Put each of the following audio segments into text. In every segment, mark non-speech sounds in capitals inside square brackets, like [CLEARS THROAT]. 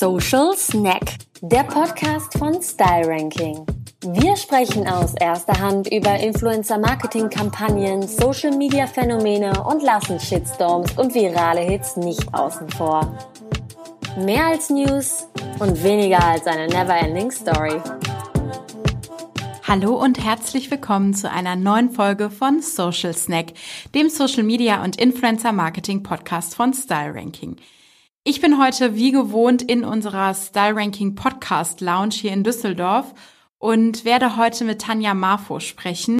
Social Snack, der Podcast von Style Ranking. Wir sprechen aus erster Hand über Influencer-Marketing-Kampagnen, Social-Media-Phänomene und lassen Shitstorms und virale Hits nicht außen vor. Mehr als News und weniger als eine never-ending Story. Hallo und herzlich willkommen zu einer neuen Folge von Social Snack, dem Social Media und Influencer Marketing Podcast von Style Ranking. Ich bin heute wie gewohnt in unserer Style Ranking Podcast Lounge hier in Düsseldorf und werde heute mit Tanja Marfo sprechen.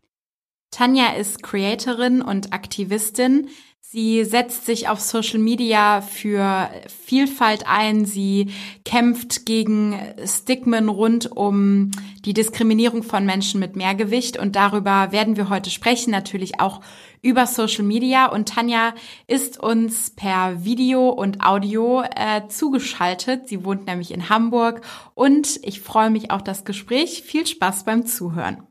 Tanja ist Creatorin und Aktivistin. Sie setzt sich auf Social Media für Vielfalt ein. Sie kämpft gegen Stigmen rund um die Diskriminierung von Menschen mit Mehrgewicht. Und darüber werden wir heute sprechen, natürlich auch über Social Media. Und Tanja ist uns per Video und Audio äh, zugeschaltet. Sie wohnt nämlich in Hamburg. Und ich freue mich auf das Gespräch. Viel Spaß beim Zuhören.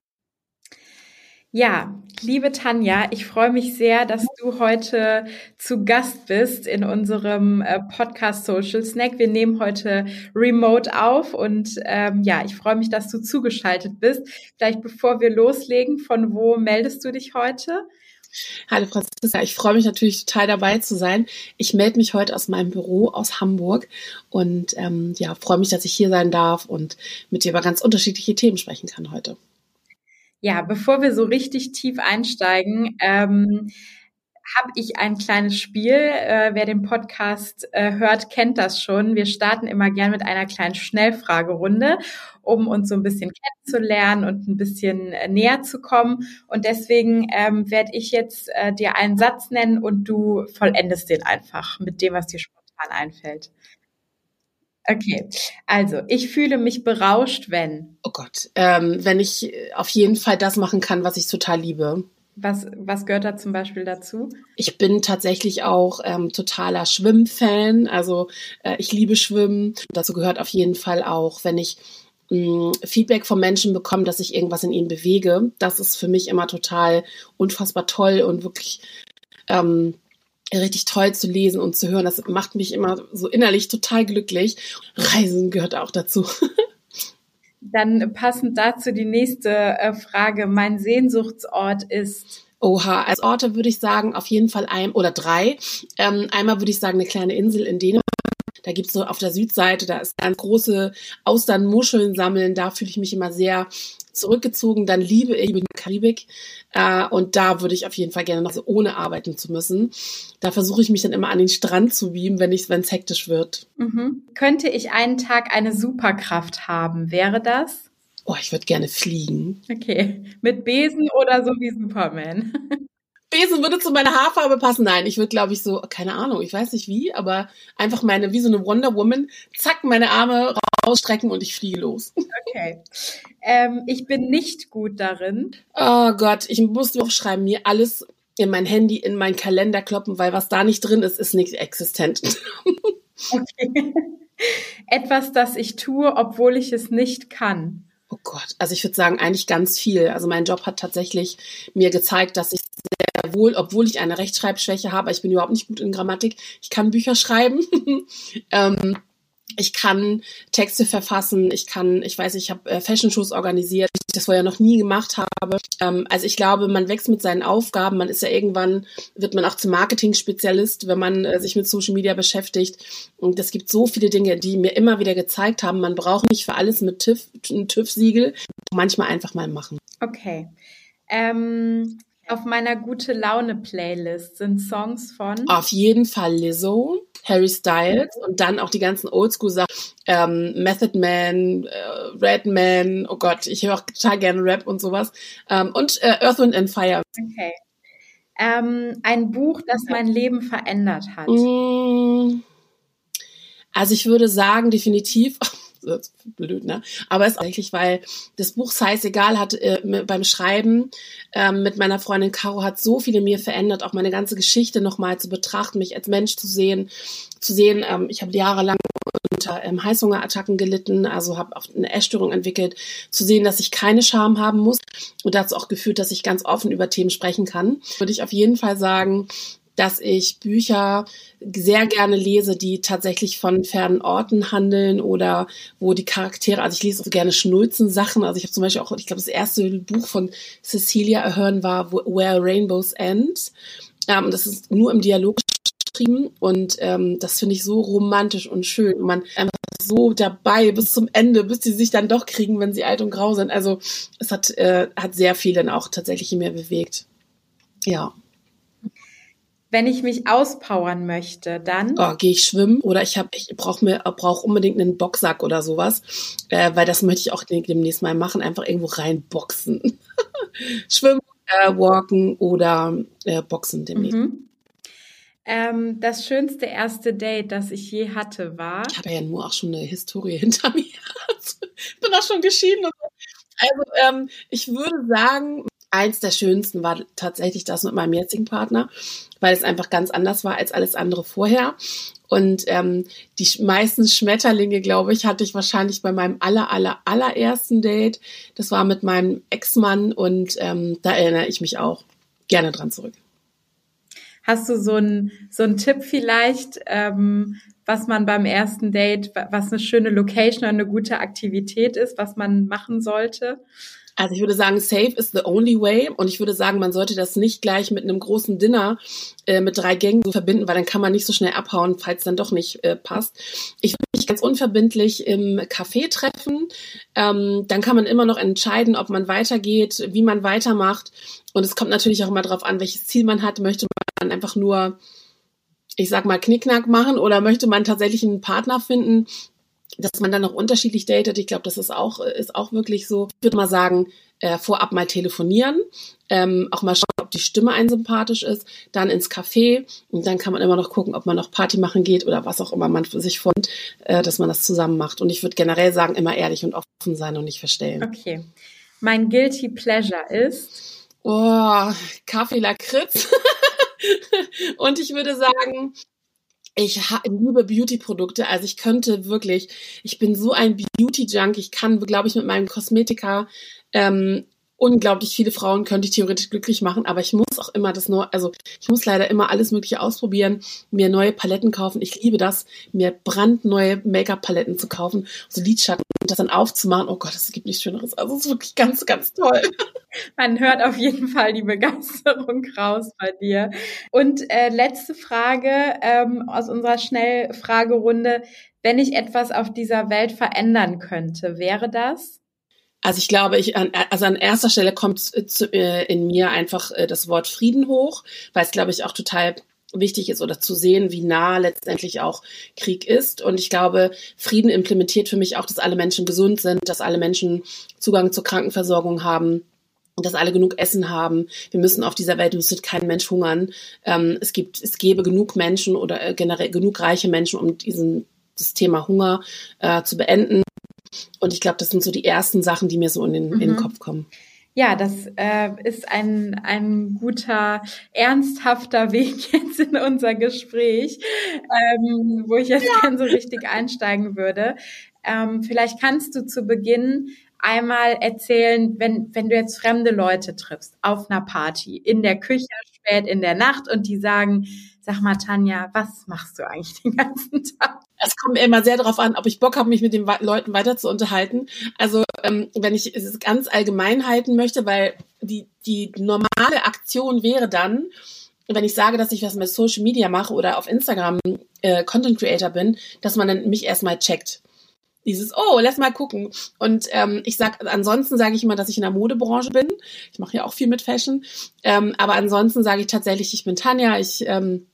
Ja, liebe Tanja, ich freue mich sehr, dass du heute zu Gast bist in unserem äh, Podcast Social Snack. Wir nehmen heute remote auf und ähm, ja, ich freue mich, dass du zugeschaltet bist. Vielleicht bevor wir loslegen, von wo meldest du dich heute? Hallo Franziska, ich freue mich natürlich total dabei zu sein. Ich melde mich heute aus meinem Büro aus Hamburg und ähm, ja, freue mich, dass ich hier sein darf und mit dir über ganz unterschiedliche Themen sprechen kann heute. Ja, bevor wir so richtig tief einsteigen, ähm, habe ich ein kleines Spiel. Äh, wer den Podcast äh, hört, kennt das schon. Wir starten immer gern mit einer kleinen Schnellfragerunde, um uns so ein bisschen kennenzulernen und ein bisschen äh, näher zu kommen. Und deswegen ähm, werde ich jetzt äh, dir einen Satz nennen und du vollendest den einfach mit dem, was dir spontan einfällt. Okay, also ich fühle mich berauscht, wenn. Oh Gott, ähm, wenn ich auf jeden Fall das machen kann, was ich total liebe. Was, was gehört da zum Beispiel dazu? Ich bin tatsächlich auch ähm, totaler Schwimmfan. Also äh, ich liebe Schwimmen. Dazu gehört auf jeden Fall auch, wenn ich mh, mm, Feedback von Menschen bekomme, dass ich irgendwas in ihnen bewege. Das ist für mich immer total unfassbar toll und wirklich ähm, richtig toll zu lesen und zu hören. Das macht mich immer so innerlich total glücklich. Reisen gehört auch dazu. [LAUGHS] Dann passend dazu die nächste äh, Frage. Mein Sehnsuchtsort ist. Oha, als Orte würde ich sagen, auf jeden Fall ein oder drei. Ähm, einmal würde ich sagen, eine kleine Insel in Dänemark. Da gibt's so auf der Südseite, da ist ganz große Austernmuscheln sammeln. Da fühle ich mich immer sehr zurückgezogen. Dann liebe ich die Karibik. Äh, und da würde ich auf jeden Fall gerne noch so ohne arbeiten zu müssen. Da versuche ich mich dann immer an den Strand zu beamen, wenn es hektisch wird. Mhm. Könnte ich einen Tag eine Superkraft haben? Wäre das? Oh, ich würde gerne fliegen. Okay. Mit Besen oder so wie Superman? [LAUGHS] Besen würde zu meiner Haarfarbe passen. Nein, ich würde, glaube ich, so, keine Ahnung, ich weiß nicht wie, aber einfach meine, wie so eine Wonder Woman, zack, meine Arme rausstrecken und ich fliege los. Okay. Ähm, ich bin nicht gut darin. Oh Gott, ich muss aufschreiben, mir alles in mein Handy, in meinen Kalender kloppen, weil was da nicht drin ist, ist nicht existent. [LAUGHS] Okay. Etwas, das ich tue, obwohl ich es nicht kann. Oh Gott, also ich würde sagen, eigentlich ganz viel. Also mein Job hat tatsächlich mir gezeigt, dass ich sehr wohl, obwohl ich eine Rechtschreibschwäche habe, ich bin überhaupt nicht gut in Grammatik, ich kann Bücher schreiben. [LAUGHS] ähm, ich kann Texte verfassen, ich kann, ich weiß, ich habe äh, Fashion-Shows organisiert, die ich das vorher noch nie gemacht habe. Ähm, also ich glaube, man wächst mit seinen Aufgaben, man ist ja irgendwann, wird man auch zum Marketing-Spezialist, wenn man äh, sich mit Social Media beschäftigt. Und es gibt so viele Dinge, die mir immer wieder gezeigt haben, man braucht nicht für alles mit TÜV, ein TÜV-Siegel, manchmal einfach mal machen. Okay. Ähm, auf meiner gute Laune Playlist sind Songs von auf jeden Fall Lizzo, Harry Styles und dann auch die ganzen Oldschool Sachen, ähm, Method Man, äh, Redman, oh Gott, ich höre auch total gerne Rap und sowas ähm, und äh, Earth Wind and Fire. Okay. Ähm, ein Buch, das mein Leben verändert hat. Mm, also ich würde sagen definitiv [LAUGHS] blöd, ne? Aber es ist eigentlich, weil das Buch Size egal hat äh, beim Schreiben äh, mit meiner Freundin Caro hat so viele mir verändert, auch meine ganze Geschichte nochmal zu betrachten, mich als Mensch zu sehen, zu sehen, ähm, ich habe jahrelang unter ähm, Heißhungerattacken gelitten, also habe auch eine Essstörung entwickelt, zu sehen, dass ich keine Scham haben muss. Und dazu auch geführt, dass ich ganz offen über Themen sprechen kann, würde ich auf jeden Fall sagen, dass ich Bücher sehr gerne lese, die tatsächlich von fernen Orten handeln oder wo die Charaktere, also ich lese so gerne Schnulzen-Sachen. Also ich habe zum Beispiel auch, ich glaube, das erste Buch von Cecilia Ahern war Where Rainbows End. Ähm, das ist nur im Dialog geschrieben und ähm, das finde ich so romantisch und schön. Und man einfach so dabei bis zum Ende, bis sie sich dann doch kriegen, wenn sie alt und grau sind. Also es hat, äh, hat sehr viel dann auch tatsächlich in mir bewegt. Ja. Wenn ich mich auspowern möchte, dann oh, gehe ich schwimmen oder ich habe ich brauche mir brauche unbedingt einen Boxsack oder sowas, äh, weil das möchte ich auch demnächst mal machen, einfach irgendwo reinboxen. [LAUGHS] schwimmen, äh, walken oder äh, boxen demnächst. Mhm. Ähm, das schönste erste Date, das ich je hatte, war. Ich habe ja nur auch schon eine Historie [LAUGHS] hinter mir. ich bin auch schon geschieden. Also ähm, ich würde sagen, eins der schönsten war tatsächlich das mit meinem jetzigen Partner, weil es einfach ganz anders war als alles andere vorher. Und ähm, die meisten Schmetterlinge, glaube ich, hatte ich wahrscheinlich bei meinem aller, aller, allerersten Date. Das war mit meinem Ex-Mann und ähm, da erinnere ich mich auch gerne dran zurück. Hast du so einen so einen Tipp vielleicht, ähm, was man beim ersten Date, was eine schöne Location oder eine gute Aktivität ist, was man machen sollte? Also ich würde sagen, safe is the only way. Und ich würde sagen, man sollte das nicht gleich mit einem großen Dinner äh, mit drei Gängen so verbinden, weil dann kann man nicht so schnell abhauen, falls dann doch nicht äh, passt. Ich würde mich ganz unverbindlich im Café treffen. Ähm, dann kann man immer noch entscheiden, ob man weitergeht, wie man weitermacht. Und es kommt natürlich auch immer darauf an, welches Ziel man hat. Möchte man einfach nur, ich sag mal, Knickknack machen oder möchte man tatsächlich einen Partner finden, dass man dann noch unterschiedlich datet, ich glaube, das ist auch, ist auch wirklich so. Ich würde mal sagen, äh, vorab mal telefonieren, ähm, auch mal schauen, ob die Stimme ein sympathisch ist, dann ins Café und dann kann man immer noch gucken, ob man noch Party machen geht oder was auch immer man für sich fand, äh, dass man das zusammen macht. Und ich würde generell sagen, immer ehrlich und offen sein und nicht verstellen. Okay. Mein Guilty Pleasure ist? Oh, Kaffee Lakritz. [LAUGHS] und ich würde sagen, ich liebe Beauty-Produkte, also ich könnte wirklich, ich bin so ein Beauty-Junk, ich kann, glaube ich, mit meinem Kosmetika ähm, unglaublich viele Frauen könnte ich theoretisch glücklich machen, aber ich muss auch immer das neu, also ich muss leider immer alles Mögliche ausprobieren, mir neue Paletten kaufen. Ich liebe das, mir brandneue Make-up-Paletten zu kaufen, so Lidschatten und das dann aufzumachen. Oh Gott, es gibt nichts Schöneres. Also es ist wirklich ganz, ganz toll. [LAUGHS] Man hört auf jeden Fall die Begeisterung raus bei dir. Und äh, letzte Frage ähm, aus unserer Schnellfragerunde. Wenn ich etwas auf dieser Welt verändern könnte, wäre das? Also ich glaube, ich an, also an erster Stelle kommt zu, äh, in mir einfach äh, das Wort Frieden hoch, weil es glaube ich auch total wichtig ist oder zu sehen, wie nah letztendlich auch Krieg ist. Und ich glaube, Frieden implementiert für mich auch, dass alle Menschen gesund sind, dass alle Menschen Zugang zur Krankenversorgung haben dass alle genug Essen haben. Wir müssen auf dieser Welt müsste kein Mensch hungern. Ähm, es gibt, es gäbe genug Menschen oder äh, generell genug reiche Menschen, um diesen das Thema Hunger äh, zu beenden. Und ich glaube, das sind so die ersten Sachen, die mir so in den, mhm. in den mhm. Kopf kommen. Ja, das äh, ist ein, ein guter, ernsthafter [LAUGHS] Weg jetzt in unser Gespräch, ähm, wo ich jetzt ja. gerne so richtig einsteigen würde. Ähm, vielleicht kannst du zu Beginn einmal erzählen, wenn, wenn du jetzt fremde Leute triffst auf einer Party, in der Küche, spät in der Nacht und die sagen, Sag mal, Tanja, was machst du eigentlich den ganzen Tag? Es kommt immer sehr darauf an, ob ich Bock habe, mich mit den Leuten weiter zu unterhalten. Also ähm, wenn ich es ganz allgemein halten möchte, weil die, die normale Aktion wäre dann, wenn ich sage, dass ich was mit Social Media mache oder auf Instagram äh, Content Creator bin, dass man dann mich erstmal checkt dieses, oh, lass mal gucken. Und ähm, ich sag, ansonsten sage ich immer, dass ich in der Modebranche bin. Ich mache ja auch viel mit Fashion. Ähm, aber ansonsten sage ich tatsächlich, ich bin Tanja, ich ähm,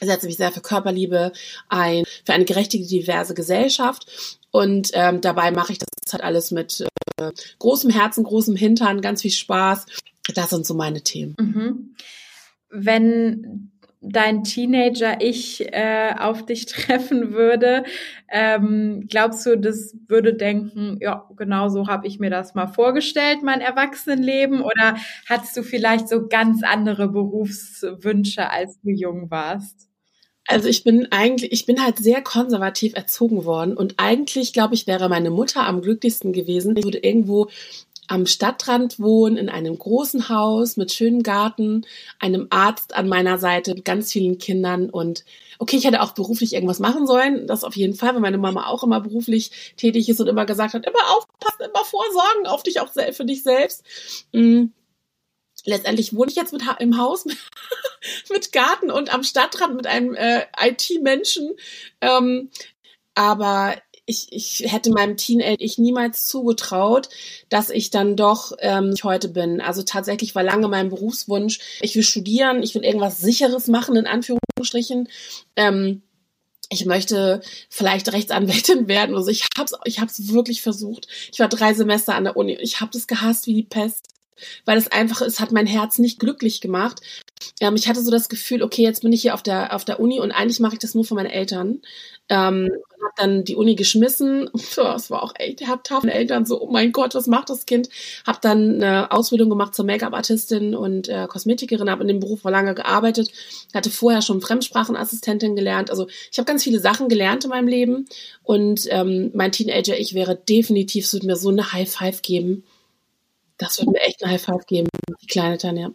setze mich sehr für Körperliebe ein, für eine gerechte, diverse Gesellschaft. Und ähm, dabei mache ich das halt alles mit äh, großem Herzen, großem Hintern, ganz viel Spaß. Das sind so meine Themen. Mhm. Wenn dein Teenager-Ich äh, auf dich [LAUGHS] treffen würde, ähm, glaubst du, das würde denken, ja, genau so habe ich mir das mal vorgestellt, mein Erwachsenenleben? Oder hattest du vielleicht so ganz andere Berufswünsche, als du jung warst? Also ich bin eigentlich, ich bin halt sehr konservativ erzogen worden und eigentlich glaube ich wäre meine Mutter am glücklichsten gewesen. Ich würde irgendwo am Stadtrand wohnen, in einem großen Haus mit schönem Garten, einem Arzt an meiner Seite, ganz vielen Kindern und okay, ich hätte auch beruflich irgendwas machen sollen, das auf jeden Fall, weil meine Mama auch immer beruflich tätig ist und immer gesagt hat, immer aufpassen, immer vorsorgen auf dich auch für dich selbst. Mhm letztendlich wohne ich jetzt mit, im Haus [LAUGHS] mit Garten und am Stadtrand mit einem äh, IT-Menschen. Ähm, aber ich, ich hätte meinem Teenager ich niemals zugetraut, dass ich dann doch ähm, ich heute bin. Also tatsächlich war lange mein Berufswunsch, ich will studieren, ich will irgendwas Sicheres machen, in Anführungsstrichen. Ähm, ich möchte vielleicht Rechtsanwältin [LAUGHS] werden. Also ich habe es ich hab's wirklich versucht. Ich war drei Semester an der Uni. Ich habe das gehasst wie die Pest weil es einfach, es hat mein Herz nicht glücklich gemacht. Ähm, ich hatte so das Gefühl, okay, jetzt bin ich hier auf der, auf der Uni und eigentlich mache ich das nur für meine Eltern. Ähm, habe dann die Uni geschmissen. [LAUGHS] Das war auch echt herzhaft. Meine Eltern so, oh mein Gott, was macht das Kind? Habe dann eine Ausbildung gemacht zur Make-up-Artistin und äh, Kosmetikerin, habe in dem Beruf lange gearbeitet, hatte vorher schon Fremdsprachenassistentin gelernt. Also ich habe ganz viele Sachen gelernt in meinem Leben und ähm, mein Teenager, ich wäre definitiv, es würde mir so eine High Five geben das würde mir echt ein High Five geben, die kleine Tanja.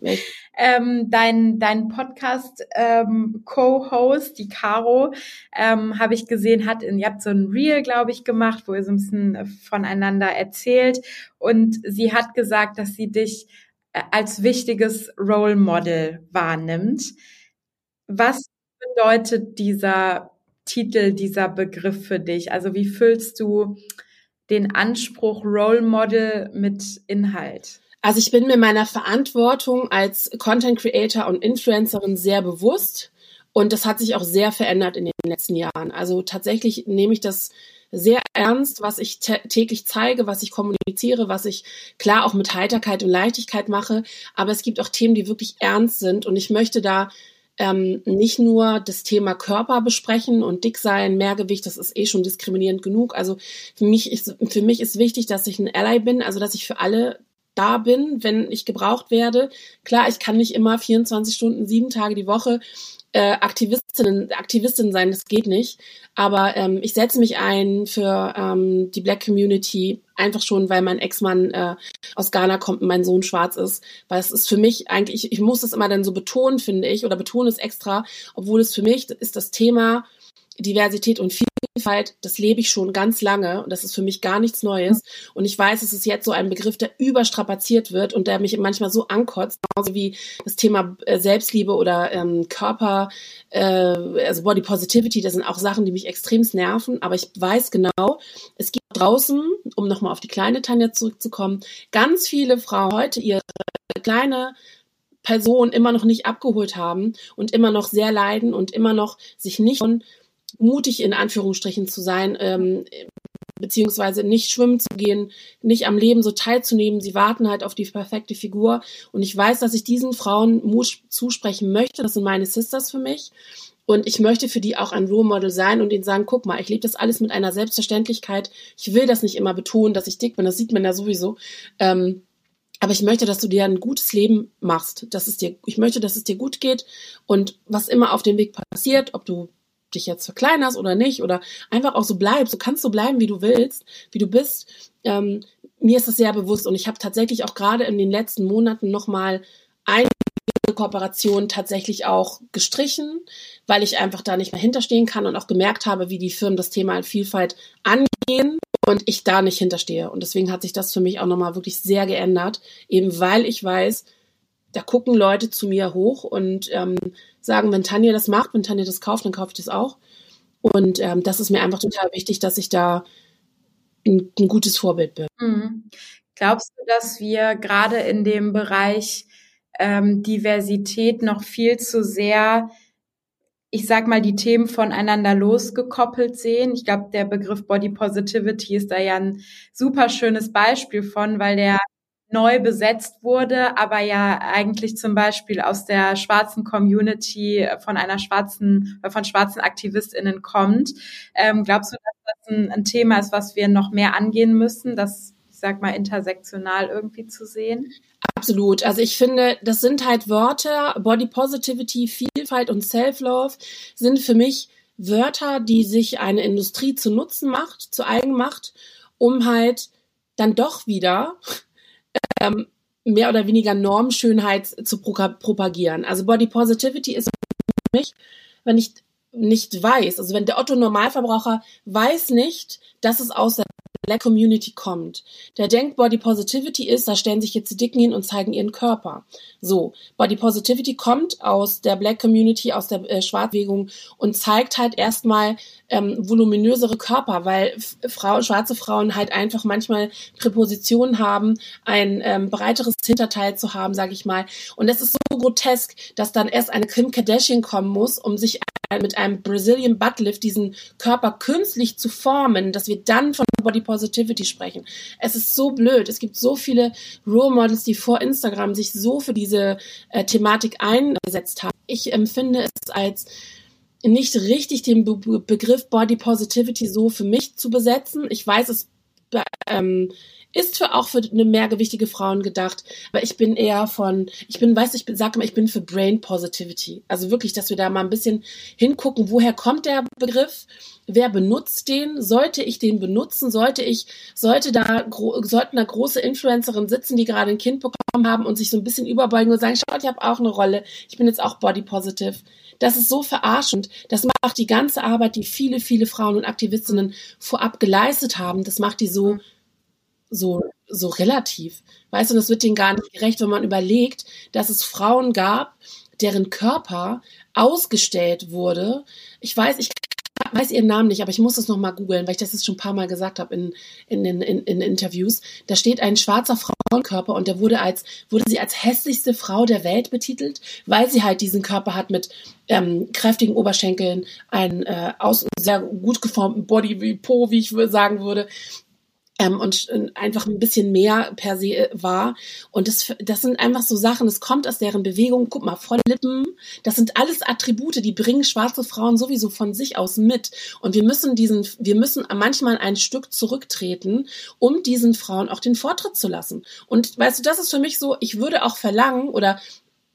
Ähm, dein, dein Podcast ähm, Co-Host, die Caro, ähm, habe ich gesehen, hat, in, ihr habt so ein Reel, glaube ich, gemacht, wo ihr so ein bisschen voneinander erzählt. Und sie hat gesagt, dass sie dich äh, als wichtiges Role Model wahrnimmt. Was bedeutet dieser Titel, dieser Begriff für dich? Also wie fühlst du den Anspruch Role Model mit Inhalt? Also ich bin mir meiner Verantwortung als Content Creator und Influencerin sehr bewusst und das hat sich auch sehr verändert in den letzten Jahren. Also tatsächlich nehme ich das sehr ernst, was ich täglich zeige, was ich kommuniziere, was ich klar auch mit Heiterkeit und Leichtigkeit mache, aber es gibt auch Themen, die wirklich ernst sind und ich möchte da ähm, nicht nur das Thema Körper besprechen und dick sein, Mehrgewicht, das ist eh schon diskriminierend genug. Also für mich ist, für mich ist wichtig, dass ich ein Ally bin, also dass ich für alle da bin, wenn ich gebraucht werde. Klar, ich kann nicht immer 24 Stunden, sieben Tage die Woche äh, Aktivistinnen, Aktivistin sein, das geht nicht. Aber ähm, ich setze mich ein für ähm, die Black Community, einfach schon, weil mein Ex-Mann äh, aus Ghana kommt und mein Sohn schwarz ist. Weil es ist für mich eigentlich, ich, ich muss das immer dann so betonen, finde ich, oder betone es extra, obwohl es für mich ist das Thema Diversität und Vielfalt, das lebe ich schon ganz lange und das ist für mich gar nichts Neues. Und ich weiß, es ist jetzt so ein Begriff, der überstrapaziert wird und der mich manchmal so ankotzt, genauso wie das Thema äh, Selbstliebe oder ähm, Körper, äh, also Body Positivity, das sind auch Sachen, die mich extremst nerven. Aber ich weiß genau, es gibt draußen, um nochmal auf die kleine Tanja zurückzukommen, ganz viele Frauen heute ihre kleine Person immer noch nicht abgeholt haben und immer noch sehr leiden und immer noch sich nicht von mutig in Anführungsstrichen zu sein, ähm, beziehungsweise nicht schwimmen zu gehen, nicht am Leben so teilzunehmen. Sie warten halt auf die perfekte Figur. Und ich weiß, dass ich diesen Frauen Mut zusprechen möchte. Das sind meine Sisters für mich. Und ich möchte für die auch ein Role Model sein und ihnen sagen, guck mal, ich lebe das alles mit einer Selbstverständlichkeit. Ich will das nicht immer betonen, dass ich dick bin. Das sieht man ja sowieso. Ähm, aber ich möchte, dass du dir ein gutes Leben machst. Dass es dir, ich möchte, dass es dir gut geht. Und was immer auf dem Weg passiert, ob du dich jetzt verkleinerst oder nicht oder einfach auch so bleibst. Du kannst so bleiben, wie du willst, wie du bist. Ähm, mir ist das sehr bewusst und ich habe tatsächlich auch gerade in den letzten Monaten nochmal einige Kooperationen tatsächlich auch gestrichen, weil ich einfach da nicht mehr hinterstehen kann und auch gemerkt habe, wie die Firmen das Thema Vielfalt angehen und ich da nicht hinterstehe. Und deswegen hat sich das für mich auch nochmal wirklich sehr geändert, eben weil ich weiß, da gucken Leute zu mir hoch und ähm, sagen, wenn Tanja das macht, wenn Tanja das kauft, dann kaufe ich das auch. Und ähm, das ist mir einfach total wichtig, dass ich da ein, ein gutes Vorbild bin. Mhm. Glaubst du, dass wir gerade in dem Bereich ähm, Diversität noch viel zu sehr, ich sag mal, die Themen voneinander losgekoppelt sehen? Ich glaube, der Begriff Body Positivity ist da ja ein super schönes Beispiel von, weil der neu besetzt wurde, aber ja eigentlich zum Beispiel aus der schwarzen Community von einer schwarzen, von schwarzen AktivistInnen kommt. Ähm, glaubst du, dass das ein, ein, Thema ist, was wir noch mehr angehen müssen, das, ich sag mal, intersektional irgendwie zu sehen? Absolut. Also ich finde, das sind halt Wörter, Body Positivity, Vielfalt und Self-Love sind für mich Wörter, die sich eine Industrie zu Nutzen macht, zu eigen macht, um halt dann doch wieder ähm, mehr oder weniger Normschönheit zu propagieren. Also Body Positivity ist für mich, wenn ich nicht weiß, also wenn der Otto Normalverbraucher weiß nicht, dass es aus der Black Community kommt. Der denkt, Body Positivity ist, da stellen sich jetzt die Dicken hin und zeigen ihren Körper. So, Body Positivity kommt aus der Black Community, aus der äh, Schwarzbewegung und zeigt halt erstmal ähm, voluminösere Körper, weil Frauen, schwarze Frauen halt einfach manchmal Präpositionen haben, ein ähm, breiteres Hinterteil zu haben, sage ich mal. Und das ist so grotesk, dass dann erst eine Kim Kardashian kommen muss, um sich mit einem Brazilian Butt Lift diesen Körper künstlich zu formen, dass wir dann von Body Positivity sprechen. Es ist so blöd. Es gibt so viele Role Models, die vor Instagram sich so für diese äh, Thematik eingesetzt haben. Ich empfinde es als nicht richtig, den Be Begriff Body Positivity so für mich zu besetzen. Ich weiß, es ähm, ist für auch für eine mehrgewichtige Frauen gedacht, aber ich bin eher von, ich bin, weißt du, ich bin, sag immer, ich bin für Brain Positivity. Also wirklich, dass wir da mal ein bisschen hingucken, woher kommt der Begriff? Wer benutzt den? Sollte ich den benutzen? Sollte ich, sollte da, sollten da große Influencerinnen sitzen, die gerade ein Kind bekommen haben und sich so ein bisschen überbeugen und sagen, schaut, ich habe auch eine Rolle. Ich bin jetzt auch body positive. Das ist so verarschend. Das macht die ganze Arbeit, die viele, viele Frauen und Aktivistinnen vorab geleistet haben, das macht die so so, so relativ. Weißt du, das wird denen gar nicht gerecht, wenn man überlegt, dass es Frauen gab, deren Körper ausgestellt wurde. Ich weiß, ich weiß ihren Namen nicht, aber ich muss das nochmal googeln, weil ich das jetzt schon ein paar Mal gesagt habe in, in, in, in Interviews. Da steht ein schwarzer Frauenkörper und der wurde als, wurde sie als hässlichste Frau der Welt betitelt, weil sie halt diesen Körper hat mit ähm, kräftigen Oberschenkeln, einen äh, aus sehr gut geformten Body wie Po, wie ich sagen würde, ähm, und äh, einfach ein bisschen mehr per se äh, war. Und das, das sind einfach so Sachen, das kommt aus deren Bewegung. Guck mal, volle Lippen, das sind alles Attribute, die bringen schwarze Frauen sowieso von sich aus mit. Und wir müssen diesen, wir müssen manchmal ein Stück zurücktreten, um diesen Frauen auch den Vortritt zu lassen. Und weißt du, das ist für mich so, ich würde auch verlangen oder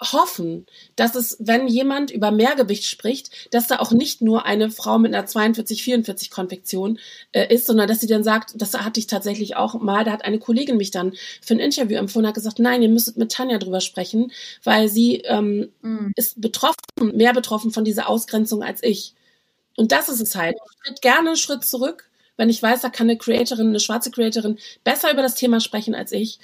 hoffen, dass es, wenn jemand über Mehrgewicht spricht, dass da auch nicht nur eine Frau mit einer 42, 44 Konfektion äh, ist, sondern dass sie dann sagt, das hatte ich tatsächlich auch mal, da hat eine Kollegin mich dann für ein Interview empfohlen, hat gesagt, nein, ihr müsstet mit Tanja drüber sprechen, weil sie ähm, mhm. ist betroffen, mehr betroffen von dieser Ausgrenzung als ich. Und das ist es halt. Ich tritt gerne einen Schritt zurück, wenn ich weiß, da kann eine Creatorin, eine schwarze Creatorin besser über das Thema sprechen als ich.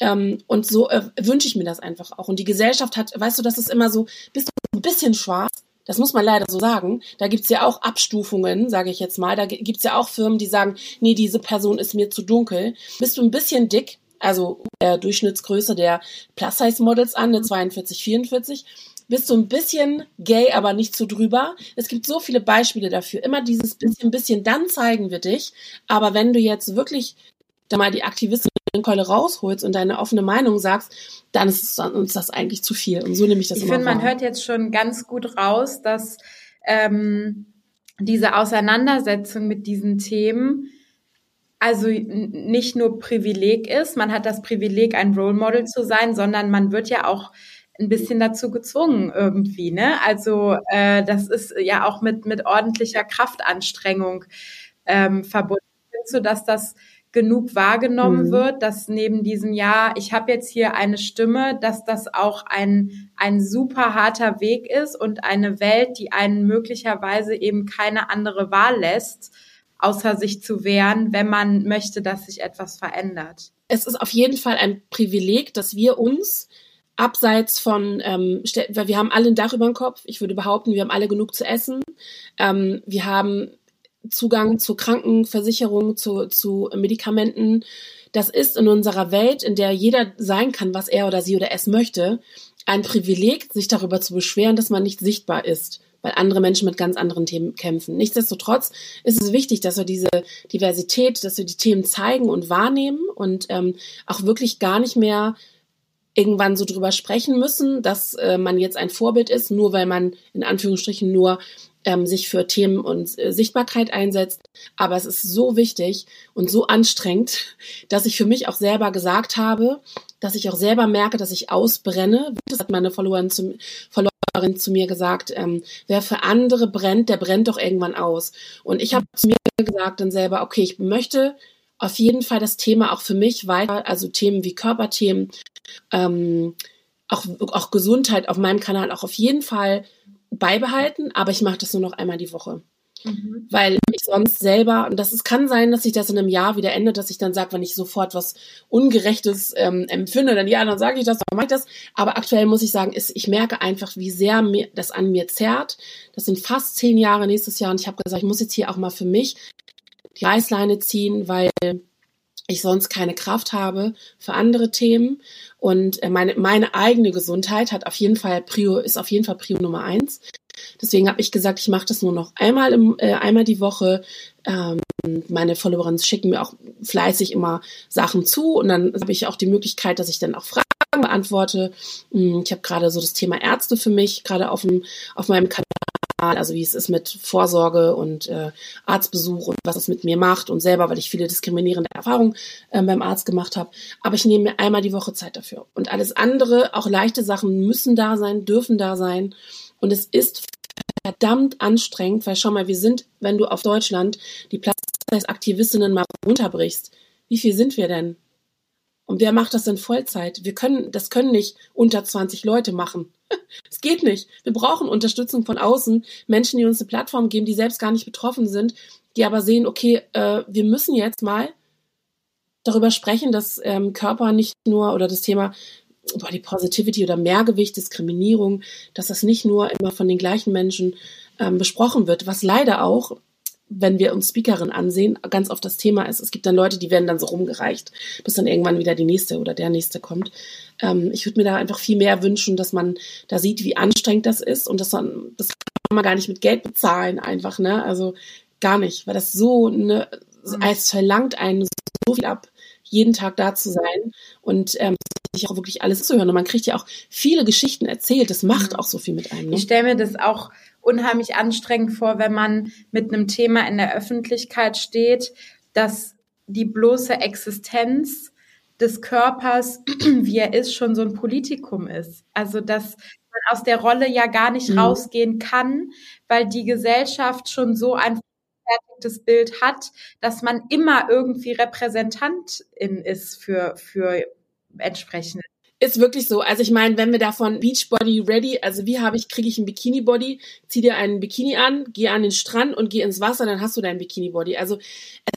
Ähm, und so äh, wünsche ich mir das einfach auch. Und die Gesellschaft hat, weißt du, das ist immer so, bist du ein bisschen schwarz, das muss man leider so sagen. Da gibt's ja auch Abstufungen, sage ich jetzt mal. Da gibt's ja auch Firmen, die sagen, nee, diese Person ist mir zu dunkel. Bist du ein bisschen dick, also äh, Durchschnittsgröße der Plus-Size-Models an, eine 42, 44, bist du ein bisschen gay, aber nicht zu drüber. Es gibt so viele Beispiele dafür. Immer dieses bisschen, bisschen, dann zeigen wir dich. Aber wenn du jetzt wirklich da mal die Aktivistenkeule rausholst und deine offene Meinung sagst, dann ist uns das eigentlich zu viel. Und so nehme ich das ich immer finde, man hört jetzt schon ganz gut raus, dass ähm, diese Auseinandersetzung mit diesen Themen also nicht nur Privileg ist, man hat das Privileg, ein Role Model zu sein, sondern man wird ja auch ein bisschen dazu gezwungen irgendwie. Ne? Also äh, das ist ja auch mit, mit ordentlicher Kraftanstrengung ähm, verbunden. Findest du, dass das genug wahrgenommen mhm. wird, dass neben diesem Jahr, ich habe jetzt hier eine Stimme, dass das auch ein, ein super harter Weg ist und eine Welt, die einen möglicherweise eben keine andere Wahl lässt, außer sich zu wehren, wenn man möchte, dass sich etwas verändert. Es ist auf jeden Fall ein Privileg, dass wir uns abseits von, ähm, wir haben alle ein Dach über dem Kopf. Ich würde behaupten, wir haben alle genug zu essen. Ähm, wir haben Zugang zu Krankenversicherung, zu, zu Medikamenten. Das ist in unserer Welt, in der jeder sein kann, was er oder sie oder es möchte, ein Privileg, sich darüber zu beschweren, dass man nicht sichtbar ist, weil andere Menschen mit ganz anderen Themen kämpfen. Nichtsdestotrotz ist es wichtig, dass wir diese Diversität, dass wir die Themen zeigen und wahrnehmen und ähm, auch wirklich gar nicht mehr irgendwann so drüber sprechen müssen, dass äh, man jetzt ein Vorbild ist, nur weil man in Anführungsstrichen nur ähm, sich für Themen und äh, Sichtbarkeit einsetzt. Aber es ist so wichtig und so anstrengend, [LAUGHS] dass ich für mich auch selber gesagt habe, dass ich auch selber merke, dass ich ausbrenne. Das hat meine Followerin zu, Followerin zu mir gesagt, ähm, wer für andere brennt, der brennt doch irgendwann aus. Und ich habe zu mir gesagt dann selber, okay, ich möchte auf jeden Fall das Thema auch für mich weiter, also Themen wie Körperthemen, ähm, auch, auch Gesundheit auf meinem Kanal auch auf jeden Fall beibehalten, aber ich mache das nur noch einmal die Woche. Mhm. Weil ich sonst selber, und das ist, kann sein, dass sich das in einem Jahr wieder ändert, dass ich dann sage, wenn ich sofort was Ungerechtes ähm, empfinde, dann ja, dann sage ich das, dann mache ich das. Aber aktuell muss ich sagen, ist, ich merke einfach, wie sehr mir das an mir zerrt. Das sind fast zehn Jahre nächstes Jahr und ich habe gesagt, ich muss jetzt hier auch mal für mich die Reißleine ziehen, weil ich sonst keine Kraft habe für andere Themen. Und äh, meine, meine eigene Gesundheit hat auf jeden Fall Prio, ist auf jeden Fall Prio Nummer eins. Deswegen habe ich gesagt, ich mache das nur noch einmal im, äh, einmal die Woche. Ähm, meine Followerinnen schicken mir auch fleißig immer Sachen zu und dann habe ich auch die Möglichkeit, dass ich dann auch Fragen beantworte. Hm, ich habe gerade so das Thema Ärzte für mich, gerade auf, dem, auf meinem Kanal also wie es ist mit Vorsorge und äh, Arztbesuch und was es mit mir macht und selber, weil ich viele diskriminierende Erfahrungen äh, beim Arzt gemacht habe. Aber ich nehme mir einmal die Woche Zeit dafür. Und alles andere, auch leichte Sachen müssen da sein, dürfen da sein. Und es ist verdammt anstrengend, weil schau mal, wir sind, wenn du auf Deutschland die Plus-Aktivistinnen mal runterbrichst, wie viel sind wir denn? Und wer macht das in Vollzeit? Wir können, das können nicht unter 20 Leute machen. [LAUGHS] Es geht nicht. Wir brauchen Unterstützung von außen. Menschen, die uns eine Plattform geben, die selbst gar nicht betroffen sind, die aber sehen, okay, äh, wir müssen jetzt mal darüber sprechen, dass ähm, Körper nicht nur oder das Thema Body Positivity oder Mehrgewicht, Diskriminierung, dass das nicht nur immer von den gleichen Menschen ähm, besprochen wird, was leider auch wenn wir uns Speakerin ansehen, ganz oft das Thema ist. Es gibt dann Leute, die werden dann so rumgereicht, bis dann irgendwann wieder die nächste oder der nächste kommt. Ähm, ich würde mir da einfach viel mehr wünschen, dass man da sieht, wie anstrengend das ist und dass man, das kann man gar nicht mit Geld bezahlen einfach, ne? Also gar nicht, weil das so eine, mhm. es verlangt einen so viel ab, jeden Tag da zu sein und ähm, sich auch wirklich alles zu hören. Und man kriegt ja auch viele Geschichten erzählt. Das macht mhm. auch so viel mit einem. Ne? Ich stelle mir das auch unheimlich anstrengend vor, wenn man mit einem Thema in der Öffentlichkeit steht, dass die bloße Existenz des Körpers, [CLEARS THROAT] wie er ist, schon so ein Politikum ist. Also dass man aus der Rolle ja gar nicht mhm. rausgehen kann, weil die Gesellschaft schon so ein fertiges Bild hat, dass man immer irgendwie Repräsentantin ist für, für entsprechende ist wirklich so. Also ich meine, wenn wir davon Beachbody ready, also wie habe ich, kriege ich ein Bikini-Body, zieh dir einen Bikini an, geh an den Strand und geh ins Wasser, dann hast du dein Bikini-Body. Also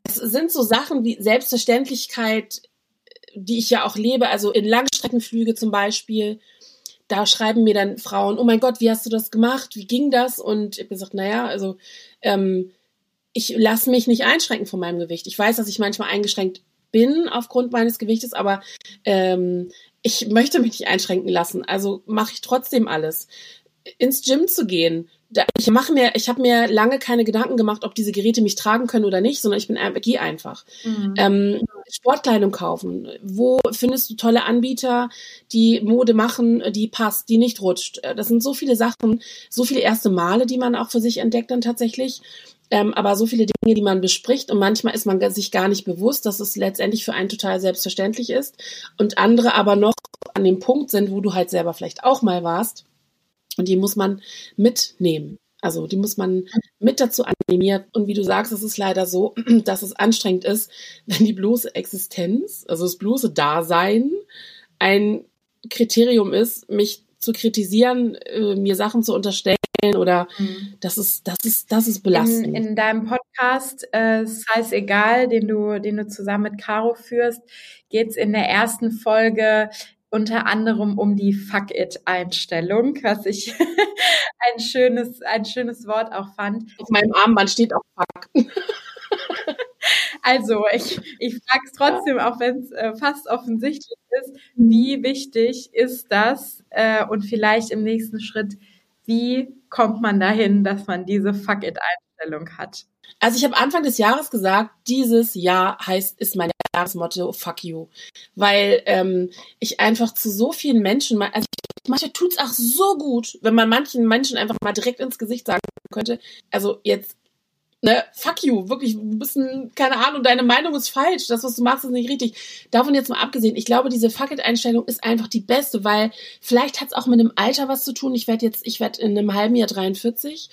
es sind so Sachen wie Selbstverständlichkeit, die ich ja auch lebe, also in Langstreckenflüge zum Beispiel. Da schreiben mir dann Frauen, oh mein Gott, wie hast du das gemacht? Wie ging das? Und ich habe gesagt, naja, also ähm, ich lasse mich nicht einschränken von meinem Gewicht. Ich weiß, dass ich manchmal eingeschränkt bin aufgrund meines Gewichtes, aber ähm, ich möchte mich nicht einschränken lassen, also mache ich trotzdem alles. Ins Gym zu gehen, da, ich mache mir, ich habe mir lange keine Gedanken gemacht, ob diese Geräte mich tragen können oder nicht, sondern ich bin gehe einfach. Mhm. Ähm, Sportkleidung kaufen. Wo findest du tolle Anbieter, die Mode machen, die passt, die nicht rutscht? Äh, das sind so viele Sachen, so viele erste Male, die man auch für sich entdeckt dann tatsächlich. Ähm, aber so viele Dinge, die man bespricht und manchmal ist man sich gar nicht bewusst, dass es letztendlich für einen total selbstverständlich ist und andere aber noch an dem Punkt sind, wo du halt selber vielleicht auch mal warst und die muss man mitnehmen. Also die muss man mit dazu animieren. Und wie du sagst, es ist leider so, [CLEARS THROAT] dass es anstrengend ist, [LAUGHS] wenn die bloße Existenz, also das bloße Dasein, ein Kriterium ist, mich zu kritisieren, äh, mir Sachen zu unterstellen oder mhm. das ist, das ist, das ist belastend. In, in deinem Podcast, äh, sei es egal, den du, den du zusammen mit Caro führst, geht's in der ersten Folge unter anderem um die Fuck it Einstellung, was ich [LAUGHS] ein schönes, ein schönes Wort auch fand. Auf meinem Armband steht auch Fuck. [LAUGHS] Also, ich, ich frage es trotzdem, auch wenn es äh, fast offensichtlich ist, wie wichtig ist das äh, und vielleicht im nächsten Schritt, wie kommt man dahin, dass man diese Fuck-it-Einstellung hat? Also ich habe Anfang des Jahres gesagt, dieses Jahr heißt, ist mein Jahresmotto Fuck you. Weil ähm, ich einfach zu so vielen Menschen, also manchmal tut's auch so gut, wenn man manchen Menschen einfach mal direkt ins Gesicht sagen könnte, also jetzt ne, fuck you, wirklich, du bist ein, keine Ahnung, deine Meinung ist falsch, das, was du machst, ist nicht richtig. Davon jetzt mal abgesehen, ich glaube, diese Fuck it-Einstellung ist einfach die beste, weil vielleicht hat es auch mit dem Alter was zu tun. Ich werde jetzt, ich werde in einem halben Jahr 43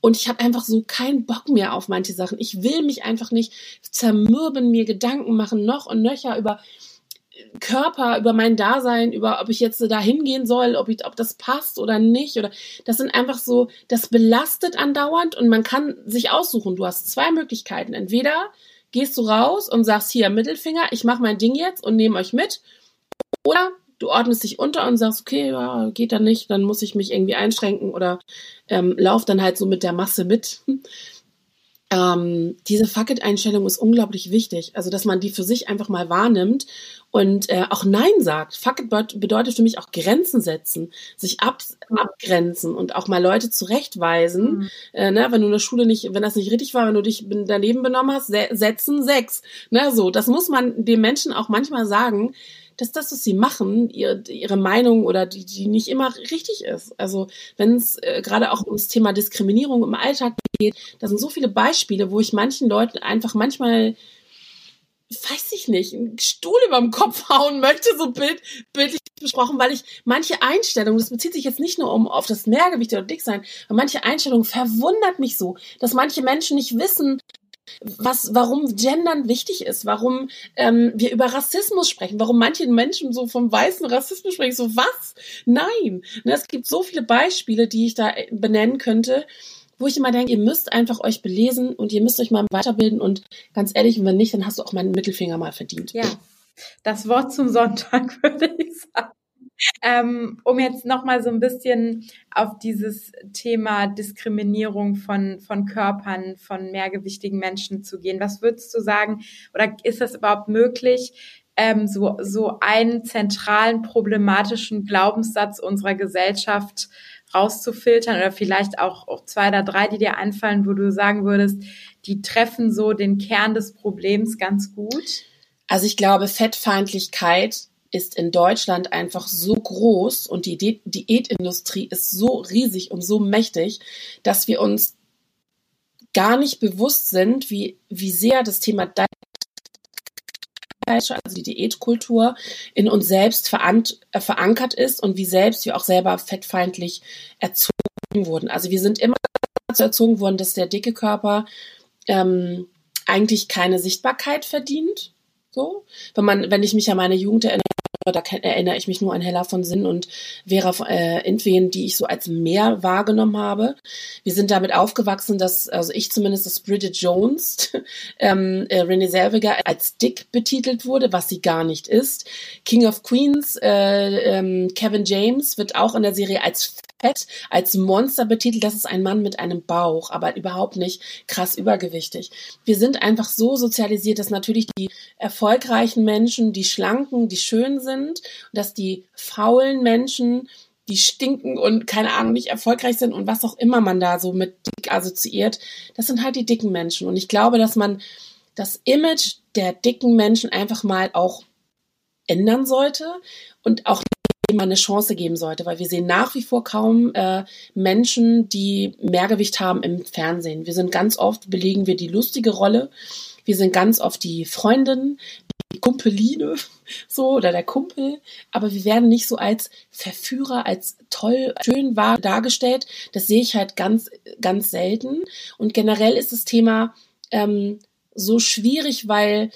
Und ich habe einfach so keinen Bock mehr auf manche Sachen. Ich will mich einfach nicht zermürben, mir Gedanken machen, noch und nöcher über Körper, über mein Dasein, über ob ich jetzt da hingehen soll, ob, ich, ob das passt oder nicht. Oder das sind einfach so, das belastet andauernd und man kann sich aussuchen. Du hast zwei Möglichkeiten. Entweder gehst du raus und sagst hier Mittelfinger, ich mache mein Ding jetzt und nehme euch mit. Oder du ordnest dich unter und sagst, okay, ja, geht dann nicht, dann muss ich mich irgendwie einschränken oder ähm, lauf dann halt so mit der Masse mit. Ähm, diese Fuck-it-Einstellung ist unglaublich wichtig. Also, dass man die für sich einfach mal wahrnimmt und äh, auch Nein sagt. Fuck it bedeutet für mich auch Grenzen setzen, sich ab, abgrenzen und auch mal Leute zurechtweisen. Mhm. Äh, ne, wenn du in der Schule nicht, wenn das nicht richtig war, wenn du dich daneben benommen hast, se setzen sechs. Ne, so, das muss man dem Menschen auch manchmal sagen dass das, was sie machen, ihre, ihre Meinung oder die, die nicht immer richtig ist. Also wenn es äh, gerade auch ums Thema Diskriminierung im Alltag geht, da sind so viele Beispiele, wo ich manchen Leuten einfach manchmal weiß ich nicht, einen Stuhl über dem Kopf hauen möchte, so bild, bildlich besprochen, weil ich manche Einstellungen, das bezieht sich jetzt nicht nur um auf das Mehrgewicht oder Dicksein, aber manche Einstellungen verwundert mich so, dass manche Menschen nicht wissen, was, warum Gendern wichtig ist, warum ähm, wir über Rassismus sprechen, warum manche Menschen so vom weißen Rassismus sprechen. So was? Nein. Ne, es gibt so viele Beispiele, die ich da äh, benennen könnte, wo ich immer denke, ihr müsst einfach euch belesen und ihr müsst euch mal weiterbilden und ganz ehrlich, wenn nicht, dann hast du auch meinen Mittelfinger mal verdient. Ja. Das Wort zum Sonntag, [LAUGHS] würde ich sagen. Ähm, um jetzt nochmal so ein bisschen auf dieses Thema Diskriminierung von, von Körpern, von mehrgewichtigen Menschen zu gehen. Was würdest du sagen, oder ist das überhaupt möglich, ähm, so, so einen zentralen problematischen Glaubenssatz unserer Gesellschaft rauszufiltern oder vielleicht auch, auch zwei oder drei, die dir einfallen, wo du sagen würdest, die treffen so den Kern des Problems ganz gut? Also ich glaube, Fettfeindlichkeit ist in Deutschland einfach so groß und die Diätindustrie ist so riesig und so mächtig, dass wir uns gar nicht bewusst sind, wie, wie sehr das Thema also die Diätkultur in uns selbst äh, verankert ist und wie selbst wir auch selber fettfeindlich erzogen wurden. Also wir sind immer dazu erzogen worden, dass der dicke Körper ähm, eigentlich keine Sichtbarkeit verdient. So, wenn man, wenn ich mich an meine Jugend erinnere, da erinnere ich mich nur an Hella von Sinn und Vera äh, Entwen, die ich so als mehr wahrgenommen habe. Wir sind damit aufgewachsen, dass, also ich zumindest, dass Bridget Jones, [LAUGHS] ähm, äh, Renee Selviger als dick betitelt wurde, was sie gar nicht ist. King of Queens, äh, ähm, Kevin James wird auch in der Serie als fett, als Monster betitelt. Das ist ein Mann mit einem Bauch, aber überhaupt nicht krass übergewichtig. Wir sind einfach so sozialisiert, dass natürlich die erfolgreichen Menschen, die schlanken, die schön sind, dass die faulen Menschen die stinken und keine Ahnung nicht erfolgreich sind und was auch immer man da so mit dick assoziiert, das sind halt die dicken Menschen. Und ich glaube, dass man das Image der dicken Menschen einfach mal auch ändern sollte und auch mal eine Chance geben sollte, weil wir sehen nach wie vor kaum äh, Menschen, die Mehrgewicht haben im Fernsehen. Wir sind ganz oft, belegen wir die lustige Rolle. Wir sind ganz oft die Freundin, die Kumpeline, [LAUGHS] so, oder der Kumpel. Aber wir werden nicht so als Verführer, als toll, schön wahr dargestellt. Das sehe ich halt ganz, ganz selten. Und generell ist das Thema ähm, so schwierig, weil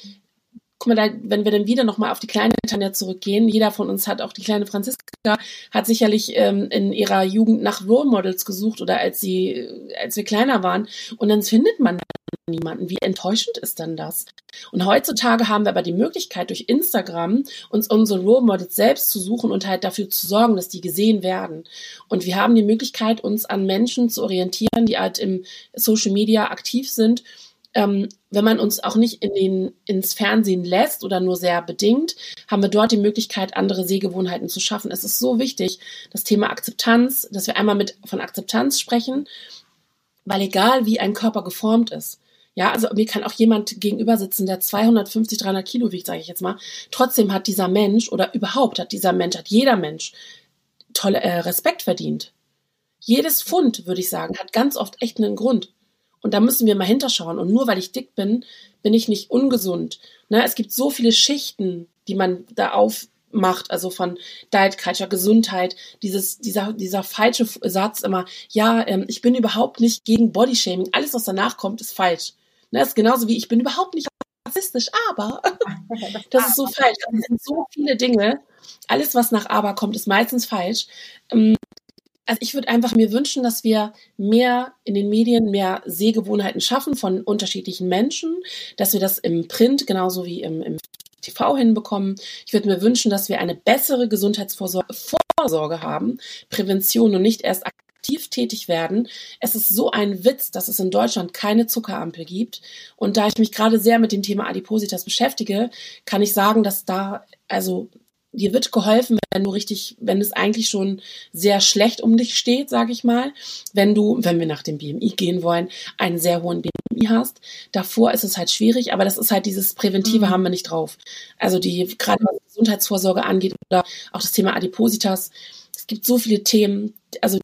guck mal, da, wenn wir dann wieder nochmal auf die kleine Tanja zurückgehen, jeder von uns hat auch die kleine Franziska, hat sicherlich ähm, in ihrer Jugend nach Role Models gesucht oder als sie, als wir kleiner waren. Und dann findet man niemanden. Wie enttäuschend ist denn das? Und heutzutage haben wir aber die Möglichkeit, durch Instagram uns unsere Role Models selbst zu suchen und halt dafür zu sorgen, dass die gesehen werden. Und wir haben die Möglichkeit, uns an Menschen zu orientieren, die halt im Social Media aktiv sind ähm, wenn man uns auch nicht in den, ins Fernsehen lässt oder nur sehr bedingt, haben wir dort die Möglichkeit, andere Sehgewohnheiten zu schaffen. Es ist so wichtig, das Thema Akzeptanz, dass wir einmal mit von Akzeptanz sprechen, weil egal wie ein Körper geformt ist, ja, also mir kann auch jemand gegenüber sitzen, der 250, 300 Kilo wiegt, sage ich jetzt mal. Trotzdem hat dieser Mensch oder überhaupt hat dieser Mensch, hat jeder Mensch tolle äh, Respekt verdient. Jedes Pfund, würde ich sagen, hat ganz oft echt einen Grund. Und da müssen wir mal hinterschauen. Und nur weil ich dick bin, bin ich nicht ungesund. Ne? Es gibt so viele Schichten, die man da auf, macht, also von Diet Culture, Gesundheit, dieses, dieser, dieser falsche Satz immer, ja, ähm, ich bin überhaupt nicht gegen Bodyshaming, alles, was danach kommt, ist falsch. Ne, das ist genauso wie, ich bin überhaupt nicht rassistisch, aber [LAUGHS] das ist so falsch. Das sind so viele Dinge. Alles, was nach aber kommt, ist meistens falsch. Ähm, also ich würde einfach mir wünschen, dass wir mehr in den Medien mehr Sehgewohnheiten schaffen von unterschiedlichen Menschen, dass wir das im Print genauso wie im, im TV hinbekommen. Ich würde mir wünschen, dass wir eine bessere Gesundheitsvorsorge haben, Prävention und nicht erst aktiv tätig werden. Es ist so ein Witz, dass es in Deutschland keine Zuckerampel gibt. Und da ich mich gerade sehr mit dem Thema Adipositas beschäftige, kann ich sagen, dass da also dir wird geholfen, wenn du richtig, wenn es eigentlich schon sehr schlecht um dich steht, sage ich mal, wenn du, wenn wir nach dem BMI gehen wollen, einen sehr hohen BMI hast. Davor ist es halt schwierig, aber das ist halt dieses Präventive mhm. haben wir nicht drauf. Also die gerade was Gesundheitsvorsorge angeht oder auch das Thema Adipositas. Es gibt so viele Themen, also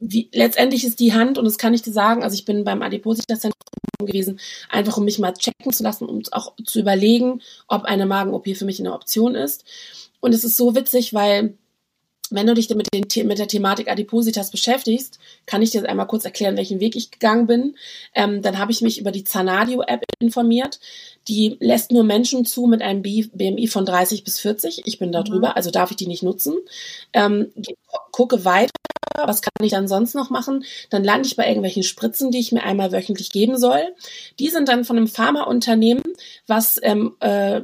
wie, letztendlich ist die Hand, und das kann ich dir sagen, also ich bin beim Adipositas-Zentrum gewesen, einfach um mich mal checken zu lassen, um auch zu überlegen, ob eine Magen-OP für mich eine Option ist. Und es ist so witzig, weil wenn du dich mit, den, mit der Thematik Adipositas beschäftigst, kann ich dir einmal kurz erklären, welchen Weg ich gegangen bin. Ähm, dann habe ich mich über die Zanadio-App informiert. Die lässt nur Menschen zu mit einem BMI von 30 bis 40. Ich bin da drüber, mhm. also darf ich die nicht nutzen. Ähm, gucke weiter, was kann ich dann sonst noch machen? Dann lande ich bei irgendwelchen Spritzen, die ich mir einmal wöchentlich geben soll. Die sind dann von einem Pharmaunternehmen, was ähm, äh,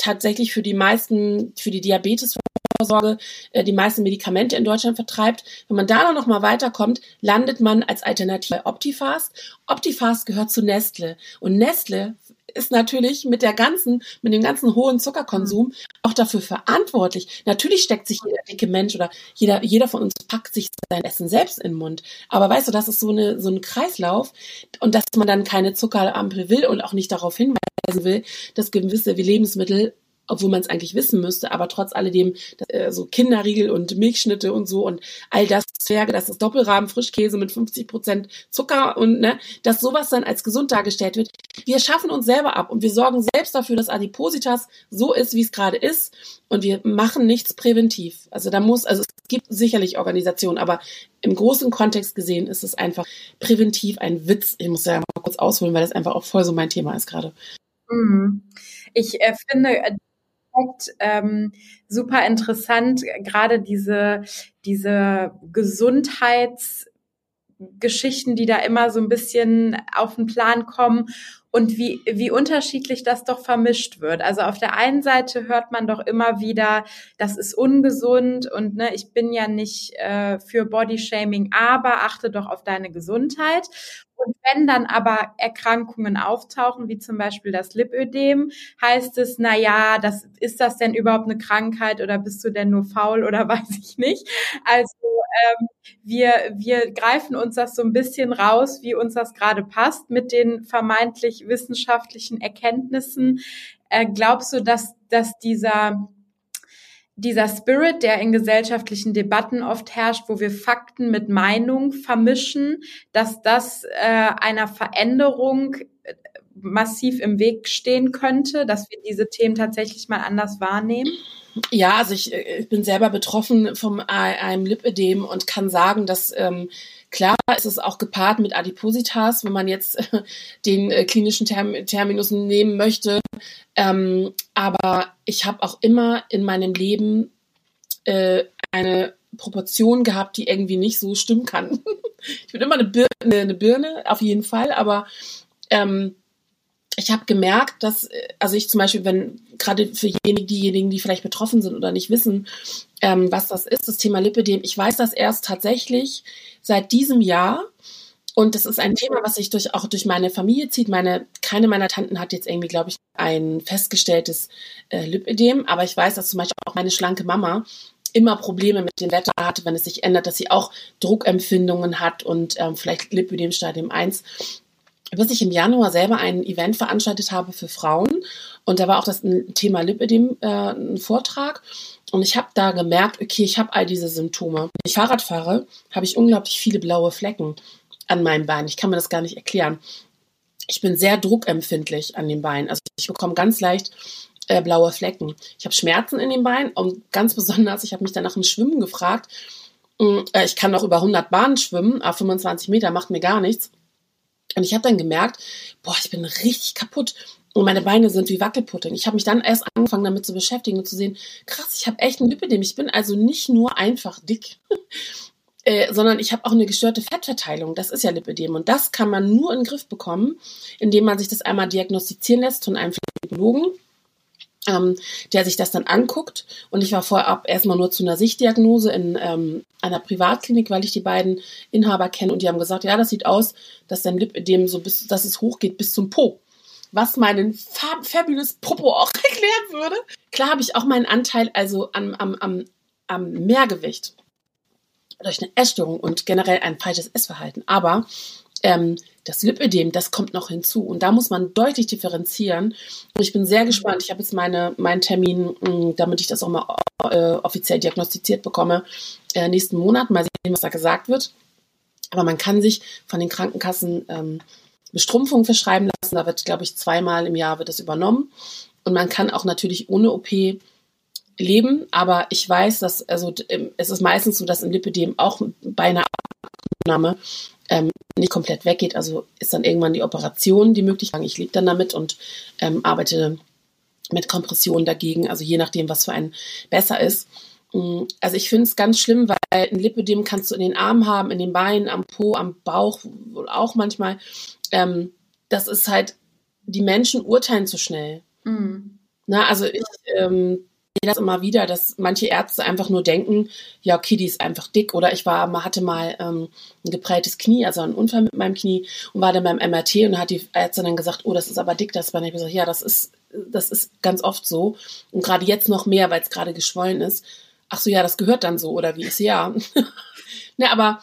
tatsächlich für die meisten, für die Diabetesvorsorge äh, die meisten Medikamente in Deutschland vertreibt. Wenn man da noch mal weiterkommt, landet man als Alternative bei Optifast. Optifast gehört zu Nestle und Nestle ist natürlich mit der ganzen, mit dem ganzen hohen Zuckerkonsum auch dafür verantwortlich. Natürlich steckt sich jeder dicke Mensch oder jeder, jeder von uns packt sich sein Essen selbst in den Mund. Aber weißt du, das ist so eine, so ein Kreislauf und dass man dann keine Zuckerampel will und auch nicht darauf hinweisen will, dass gewisse Lebensmittel obwohl man es eigentlich wissen müsste, aber trotz alledem äh, so Kinderriegel und Milchschnitte und so und all das Zwerge, das ist Doppelrahmen, Frischkäse mit 50 Prozent Zucker und ne, dass sowas dann als gesund dargestellt wird. Wir schaffen uns selber ab und wir sorgen selbst dafür, dass Adipositas so ist, wie es gerade ist und wir machen nichts präventiv. Also da muss, also es gibt sicherlich Organisationen, aber im großen Kontext gesehen ist es einfach präventiv ein Witz. Ich muss ja mal kurz ausholen, weil das einfach auch voll so mein Thema ist gerade. Mhm. Ich äh, finde, äh, Aspekt ähm, super interessant, gerade diese, diese Gesundheitsgeschichten, die da immer so ein bisschen auf den Plan kommen und wie, wie unterschiedlich das doch vermischt wird. Also auf der einen Seite hört man doch immer wieder, das ist ungesund und ne, ich bin ja nicht äh, für Bodyshaming, aber achte doch auf deine Gesundheit. Und wenn dann aber Erkrankungen auftauchen, wie zum Beispiel das Lipödem, heißt es, na ja, das, ist das denn überhaupt eine Krankheit oder bist du denn nur faul oder [LAUGHS] weiß ich nicht? Also ähm, wir, wir greifen uns das so ein bisschen raus, wie uns das gerade passt mit den vermeintlich wissenschaftlichen Erkenntnissen. Äh, glaubst du, dass, dass dieser dieser Spirit, der in gesellschaftlichen Debatten oft herrscht, wo wir Fakten mit Meinung vermischen, dass das äh, einer Veränderung äh, massiv im Weg stehen könnte, dass wir diese Themen tatsächlich mal anders wahrnehmen? Ja, also ich, äh, ich bin selber betroffen vom einem Lipödem und kann sagen, dass ähm, klar ist es auch gepaart mit Adipositas, wenn man jetzt äh, den äh, klinischen Term Terminus nehmen möchte. Ähm, aber ich habe auch immer in meinem Leben äh, eine Proportion gehabt, die irgendwie nicht so stimmen kann. [LAUGHS] ich bin immer eine Birne, eine Birne auf jeden Fall, aber ähm, ich habe gemerkt, dass, äh, also ich zum Beispiel, wenn gerade für diejenigen, die vielleicht betroffen sind oder nicht wissen, ähm, was das ist, das Thema Lipidem, ich weiß das erst tatsächlich seit diesem Jahr. Und das ist ein Thema, was sich durch, auch durch meine Familie zieht. Meine, keine meiner Tanten hat jetzt irgendwie, glaube ich, ein festgestelltes äh, Lipidem, aber ich weiß, dass zum Beispiel auch meine schlanke Mama immer Probleme mit dem Wetter hatte, wenn es sich ändert, dass sie auch Druckempfindungen hat und ähm, vielleicht Lipidem Stadium 1 bis ich im Januar selber ein Event veranstaltet habe für Frauen und da war auch das Thema Lipidem äh, ein Vortrag und ich habe da gemerkt, okay, ich habe all diese Symptome. Wenn ich Fahrrad fahre, habe ich unglaublich viele blaue Flecken an meinem Bein. Ich kann mir das gar nicht erklären. Ich bin sehr druckempfindlich an den Beinen. Also ich bekomme ganz leicht äh, blaue Flecken. Ich habe Schmerzen in den Beinen und ganz besonders, ich habe mich dann nach dem Schwimmen gefragt. Mm, äh, ich kann auch über 100 Bahnen schwimmen, auf 25 Meter macht mir gar nichts. Und ich habe dann gemerkt, boah, ich bin richtig kaputt und meine Beine sind wie Wackelpudding. Ich habe mich dann erst angefangen damit zu beschäftigen und zu sehen, krass, ich habe echt ein Lipidem. Ich bin also nicht nur einfach dick, [LAUGHS] äh, sondern ich habe auch eine gestörte Fettverteilung. Das ist ja Lipidem und das kann man nur in den Griff bekommen, indem man sich das einmal diagnostizieren lässt von einem Physiologen ähm, der sich das dann anguckt. Und ich war vorab erstmal nur zu einer Sichtdiagnose in ähm, einer Privatklinik, weil ich die beiden Inhaber kenne und die haben gesagt, ja, das sieht aus, dass dein Lipödem so bis, dass es hochgeht bis zum Po. Was meinen fab fabulous Popo auch [LAUGHS] erklären würde. Klar habe ich auch meinen Anteil also am, am, am, am Mehrgewicht durch eine Essstörung und generell ein falsches Essverhalten. Aber ähm, das Lipödem, das kommt noch hinzu. Und da muss man deutlich differenzieren. Und ich bin sehr gespannt. Ich habe jetzt meine, meinen Termin, mm, damit ich das auch mal äh, offiziell diagnostiziert bekomme, äh, nächsten Monat. Mal sehen, was da gesagt wird. Aber man kann sich von den Krankenkassen ähm, Bestrumpfung verschreiben lassen. Da wird, glaube ich, zweimal im Jahr wird das übernommen. Und man kann auch natürlich ohne OP leben. Aber ich weiß, dass, also es ist meistens so, dass im Lipödem auch bei einer Abnahme ähm, nicht komplett weggeht. Also ist dann irgendwann die Operation die Möglichkeit. Ich lebe dann damit und ähm, arbeite mit Kompression dagegen, also je nachdem, was für einen besser ist. Mm, also ich finde es ganz schlimm, weil ein Lipödem kannst du in den Armen haben, in den Beinen, am Po, am Bauch, wohl auch manchmal. Ähm, das ist halt, die Menschen urteilen zu schnell. Mhm. Na, also ich ähm, sehe das immer wieder, dass manche Ärzte einfach nur denken, ja, okay, die ist einfach dick. Oder ich war, hatte mal ähm, ein geprelltes Knie, also einen Unfall mit meinem Knie und war dann beim MRT und hat die Ärztin dann gesagt, oh, das ist aber dick, das war nicht. Ich gesagt, ja, das ist, das ist ganz oft so. Und gerade jetzt noch mehr, weil es gerade geschwollen ist. Ach so, ja, das gehört dann so, oder wie ist ja. [LAUGHS] ne, aber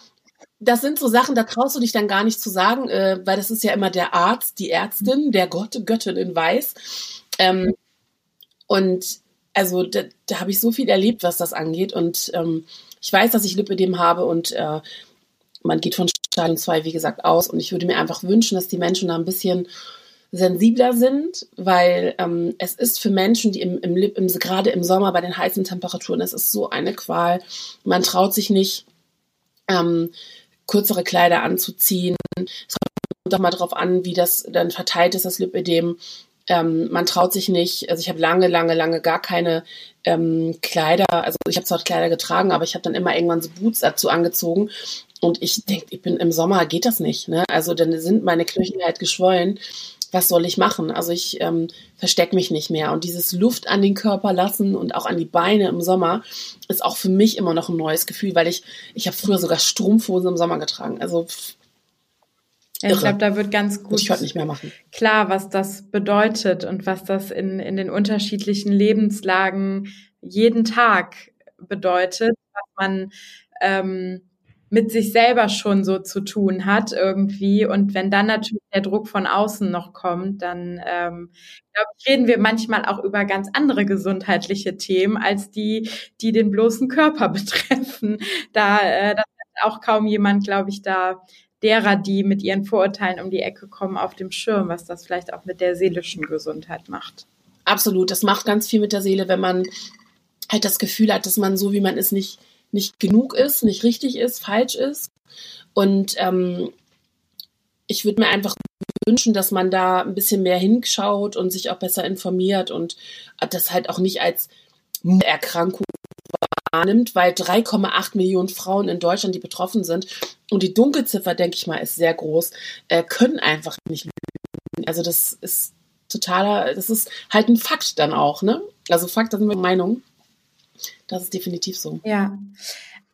das sind so Sachen, da traust du dich dann gar nicht zu sagen, äh, weil das ist ja immer der Arzt, die Ärztin, der Gott, Göttin in Weiß. Ähm, und also da, da habe ich so viel erlebt, was das angeht. Und ähm, ich weiß, dass ich Lipidem habe und äh, man geht von Stadium 2, wie gesagt, aus. Und ich würde mir einfach wünschen, dass die Menschen da ein bisschen sensibler sind, weil ähm, es ist für Menschen, die im, im, im, gerade im Sommer bei den heißen Temperaturen, es ist so eine Qual. Man traut sich nicht, ähm, kürzere Kleider anzuziehen. Es kommt doch mal drauf an, wie das dann verteilt ist, das Lipödem. Ähm, man traut sich nicht, also ich habe lange, lange, lange gar keine ähm, Kleider, also ich habe zwar Kleider getragen, aber ich habe dann immer irgendwann so Boots dazu angezogen. Und ich denke, ich bin im Sommer, geht das nicht. Ne? Also dann sind meine Knöchel halt geschwollen. Was soll ich machen? Also ich ähm, verstecke mich nicht mehr. Und dieses Luft an den Körper lassen und auch an die Beine im Sommer ist auch für mich immer noch ein neues Gefühl, weil ich, ich habe früher sogar Strumpfhosen im Sommer getragen. Also ja, ich glaube, da wird ganz gut klar, was das bedeutet und was das in, in den unterschiedlichen Lebenslagen jeden Tag bedeutet, was man ähm, mit sich selber schon so zu tun hat irgendwie. Und wenn dann natürlich der Druck von außen noch kommt, dann ähm, glaube ich, reden wir manchmal auch über ganz andere gesundheitliche Themen als die, die den bloßen Körper [LAUGHS] betreffen. Da äh, das hat auch kaum jemand, glaube ich, da derer, die mit ihren Vorurteilen um die Ecke kommen, auf dem Schirm, was das vielleicht auch mit der seelischen Gesundheit macht. Absolut, das macht ganz viel mit der Seele, wenn man halt das Gefühl hat, dass man so, wie man ist, nicht, nicht genug ist, nicht richtig ist, falsch ist. Und ähm, ich würde mir einfach wünschen, dass man da ein bisschen mehr hinschaut und sich auch besser informiert und das halt auch nicht als Erkrankung wahrnimmt, weil 3,8 Millionen Frauen in Deutschland, die betroffen sind, und die Dunkelziffer, denke ich mal, ist sehr groß, äh, können einfach nicht lügen. Also das ist totaler, das ist halt ein Fakt dann auch, ne? Also Fakt, da sind wir Meinung. Das ist definitiv so. Ja.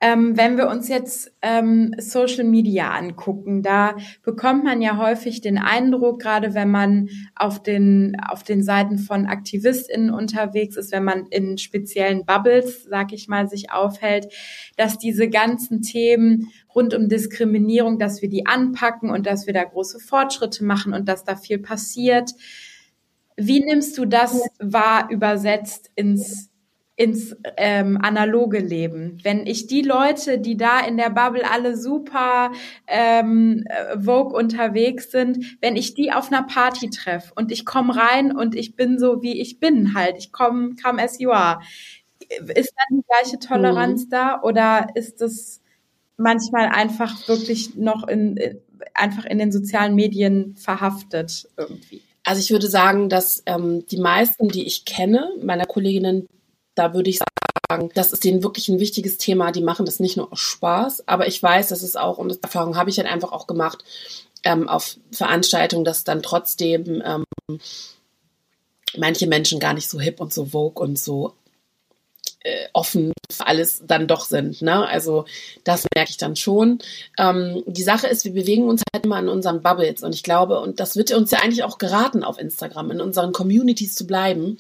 Ähm, wenn wir uns jetzt ähm, Social Media angucken, da bekommt man ja häufig den Eindruck, gerade wenn man auf den, auf den Seiten von AktivistInnen unterwegs ist, wenn man in speziellen Bubbles, sag ich mal, sich aufhält, dass diese ganzen Themen rund um Diskriminierung, dass wir die anpacken und dass wir da große Fortschritte machen und dass da viel passiert. Wie nimmst du das wahr übersetzt ins ins ähm, analoge Leben. Wenn ich die Leute, die da in der Bubble alle super ähm, Vogue unterwegs sind, wenn ich die auf einer Party treffe und ich komme rein und ich bin so, wie ich bin halt, ich komme come as you are, ist dann die gleiche Toleranz mhm. da oder ist es manchmal einfach wirklich noch in, einfach in den sozialen Medien verhaftet irgendwie? Also ich würde sagen, dass ähm, die meisten, die ich kenne, meiner Kolleginnen, da würde ich sagen, das ist denen wirklich ein wichtiges Thema. Die machen das nicht nur aus Spaß, aber ich weiß, dass es auch, und das Erfahrung habe ich halt einfach auch gemacht, ähm, auf Veranstaltungen, dass dann trotzdem ähm, manche Menschen gar nicht so hip und so vogue und so äh, offen für alles dann doch sind. Ne? Also das merke ich dann schon. Ähm, die Sache ist, wir bewegen uns halt immer in unseren Bubbles und ich glaube, und das wird uns ja eigentlich auch geraten auf Instagram, in unseren Communities zu bleiben.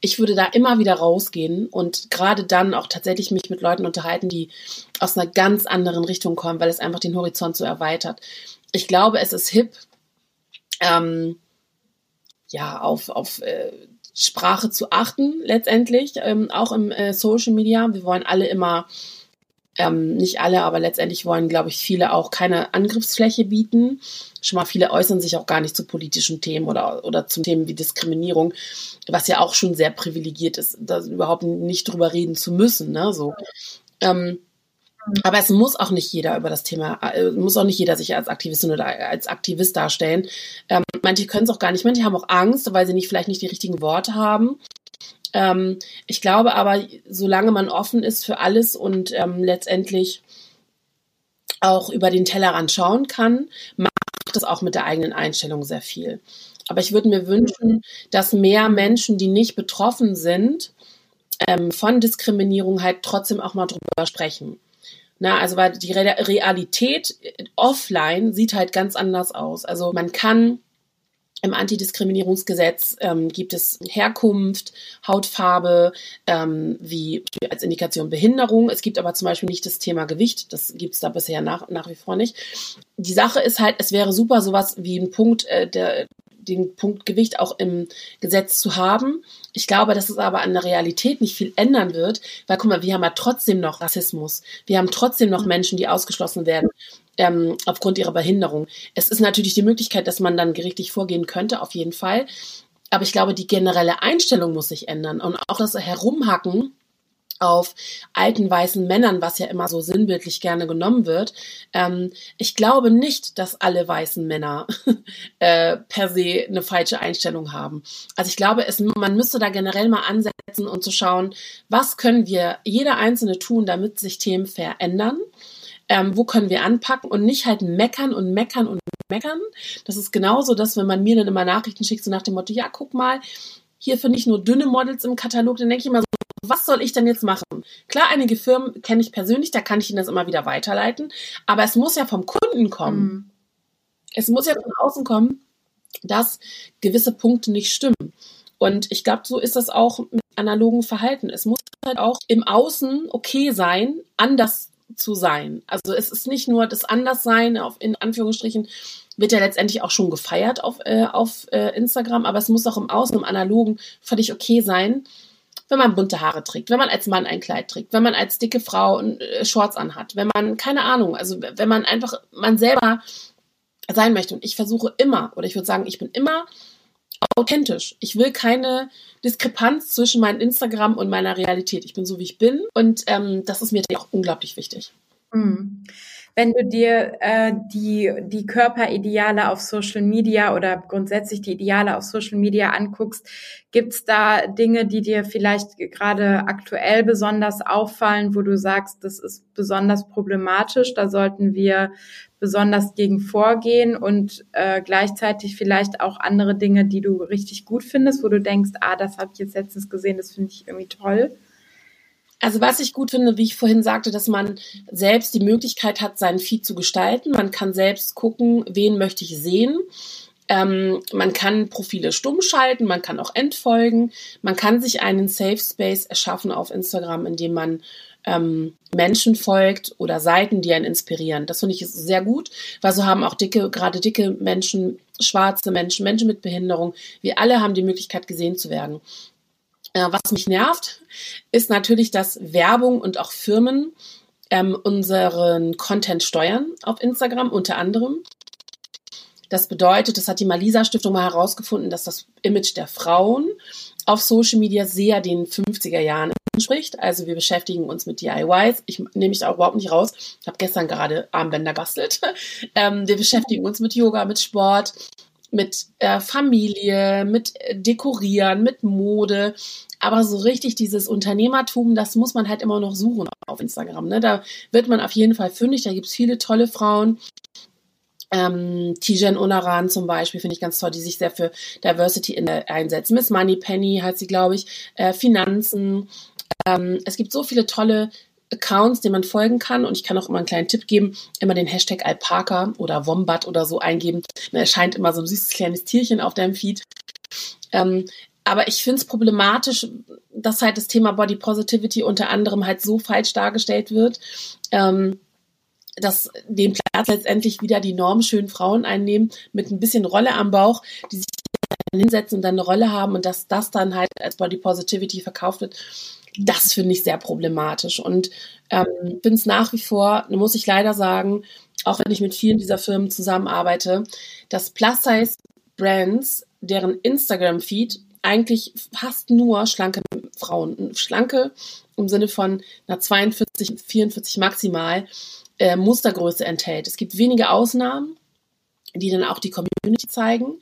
Ich würde da immer wieder rausgehen und gerade dann auch tatsächlich mich mit Leuten unterhalten, die aus einer ganz anderen Richtung kommen, weil es einfach den Horizont so erweitert. Ich glaube, es ist hip, ähm, ja, auf, auf äh, Sprache zu achten, letztendlich, ähm, auch im äh, Social Media. Wir wollen alle immer, ähm, nicht alle, aber letztendlich wollen, glaube ich, viele auch keine Angriffsfläche bieten. Schon mal viele äußern sich auch gar nicht zu politischen Themen oder, oder zu Themen wie Diskriminierung, was ja auch schon sehr privilegiert ist, da überhaupt nicht drüber reden zu müssen. Ne? So. Ähm, aber es muss auch nicht jeder über das Thema, äh, muss auch nicht jeder sich als Aktivistin oder als Aktivist darstellen. Ähm, manche können es auch gar nicht, manche haben auch Angst, weil sie nicht vielleicht nicht die richtigen Worte haben. Ähm, ich glaube aber, solange man offen ist für alles und ähm, letztendlich auch über den Tellerrand schauen kann, macht das auch mit der eigenen Einstellung sehr viel. Aber ich würde mir wünschen, dass mehr Menschen, die nicht betroffen sind, ähm, von Diskriminierung halt trotzdem auch mal drüber sprechen. Na, also weil die Realität offline sieht halt ganz anders aus. Also man kann im Antidiskriminierungsgesetz ähm, gibt es Herkunft, Hautfarbe, ähm, wie als Indikation Behinderung. Es gibt aber zum Beispiel nicht das Thema Gewicht. Das gibt es da bisher nach, nach wie vor nicht. Die Sache ist halt, es wäre super, sowas wie ein Punkt äh, der den Punkt Gewicht auch im Gesetz zu haben. Ich glaube, dass es aber an der Realität nicht viel ändern wird, weil guck mal, wir haben ja trotzdem noch Rassismus. Wir haben trotzdem noch Menschen, die ausgeschlossen werden ähm, aufgrund ihrer Behinderung. Es ist natürlich die Möglichkeit, dass man dann gerichtlich vorgehen könnte, auf jeden Fall. Aber ich glaube, die generelle Einstellung muss sich ändern und auch das Herumhacken auf alten weißen Männern, was ja immer so sinnbildlich gerne genommen wird. Ähm, ich glaube nicht, dass alle weißen Männer [LAUGHS] äh, per se eine falsche Einstellung haben. Also ich glaube, es, man müsste da generell mal ansetzen und zu schauen, was können wir jeder Einzelne tun, damit sich Themen verändern. Ähm, wo können wir anpacken und nicht halt meckern und meckern und meckern. Das ist genauso, dass wenn man mir dann immer Nachrichten schickt, so nach dem Motto, ja, guck mal, hier finde ich nur dünne Models im Katalog, dann denke ich immer so, was soll ich denn jetzt machen? Klar, einige Firmen kenne ich persönlich, da kann ich Ihnen das immer wieder weiterleiten, aber es muss ja vom Kunden kommen. Mhm. Es muss ja von außen kommen, dass gewisse Punkte nicht stimmen. Und ich glaube, so ist das auch mit analogen Verhalten. Es muss halt auch im Außen okay sein, anders zu sein. Also es ist nicht nur das Anderssein, auf, in Anführungsstrichen, wird ja letztendlich auch schon gefeiert auf, äh, auf äh, Instagram, aber es muss auch im Außen, im Analogen völlig okay sein, wenn man bunte Haare trägt, wenn man als Mann ein Kleid trägt, wenn man als dicke Frau äh, Shorts anhat, wenn man, keine Ahnung, also wenn man einfach man selber sein möchte. Und ich versuche immer, oder ich würde sagen, ich bin immer authentisch. Ich will keine Diskrepanz zwischen meinem Instagram und meiner Realität. Ich bin so, wie ich bin. Und ähm, das ist mir auch unglaublich wichtig. Mhm wenn du dir äh, die, die Körperideale auf Social Media oder grundsätzlich die Ideale auf Social Media anguckst, gibt's da Dinge, die dir vielleicht gerade aktuell besonders auffallen, wo du sagst, das ist besonders problematisch, da sollten wir besonders gegen vorgehen und äh, gleichzeitig vielleicht auch andere Dinge, die du richtig gut findest, wo du denkst, ah, das habe ich jetzt letztens gesehen, das finde ich irgendwie toll? Also was ich gut finde, wie ich vorhin sagte, dass man selbst die Möglichkeit hat, seinen Feed zu gestalten. Man kann selbst gucken, wen möchte ich sehen. Ähm, man kann Profile stumm schalten, man kann auch entfolgen. Man kann sich einen Safe Space erschaffen auf Instagram, indem man ähm, Menschen folgt oder Seiten, die einen inspirieren. Das finde ich sehr gut, weil so haben auch dicke, gerade dicke Menschen, schwarze Menschen, Menschen mit Behinderung, wir alle haben die Möglichkeit gesehen zu werden. Äh, was mich nervt, ist natürlich, dass Werbung und auch Firmen ähm, unseren Content steuern auf Instagram unter anderem. Das bedeutet, das hat die Malisa Stiftung mal herausgefunden, dass das Image der Frauen auf Social Media sehr den 50er Jahren entspricht. Also wir beschäftigen uns mit DIYs. Ich nehme mich da auch überhaupt nicht raus. Ich habe gestern gerade Armbänder bastelt. [LAUGHS] Ähm, wir beschäftigen uns mit Yoga, mit Sport, mit äh, Familie, mit Dekorieren, mit Mode. Aber so richtig dieses Unternehmertum, das muss man halt immer noch suchen auf Instagram. Ne? Da wird man auf jeden Fall fündig. Da gibt's viele tolle Frauen. Ähm, Tijen Unaran zum Beispiel finde ich ganz toll, die sich sehr für Diversity in der einsetzt. Miss Money Penny heißt sie, glaube ich. Äh, Finanzen. Ähm, es gibt so viele tolle Accounts, denen man folgen kann. Und ich kann auch immer einen kleinen Tipp geben, immer den Hashtag Alpaka oder Wombat oder so eingeben. Da erscheint immer so ein süßes kleines Tierchen auf deinem Feed. Ähm, aber ich finde es problematisch, dass halt das Thema Body Positivity unter anderem halt so falsch dargestellt wird, ähm, dass den Platz letztendlich wieder die normschönen Frauen einnehmen mit ein bisschen Rolle am Bauch, die sich hinsetzen und dann eine Rolle haben und dass das dann halt als Body Positivity verkauft wird. Das finde ich sehr problematisch und ähm, finde es nach wie vor, muss ich leider sagen, auch wenn ich mit vielen dieser Firmen zusammenarbeite, dass Plus-Size-Brands, deren Instagram-Feed eigentlich fast nur schlanke Frauen, schlanke im Sinne von einer 42, 44 maximal äh, Mustergröße enthält. Es gibt wenige Ausnahmen, die dann auch die Community zeigen.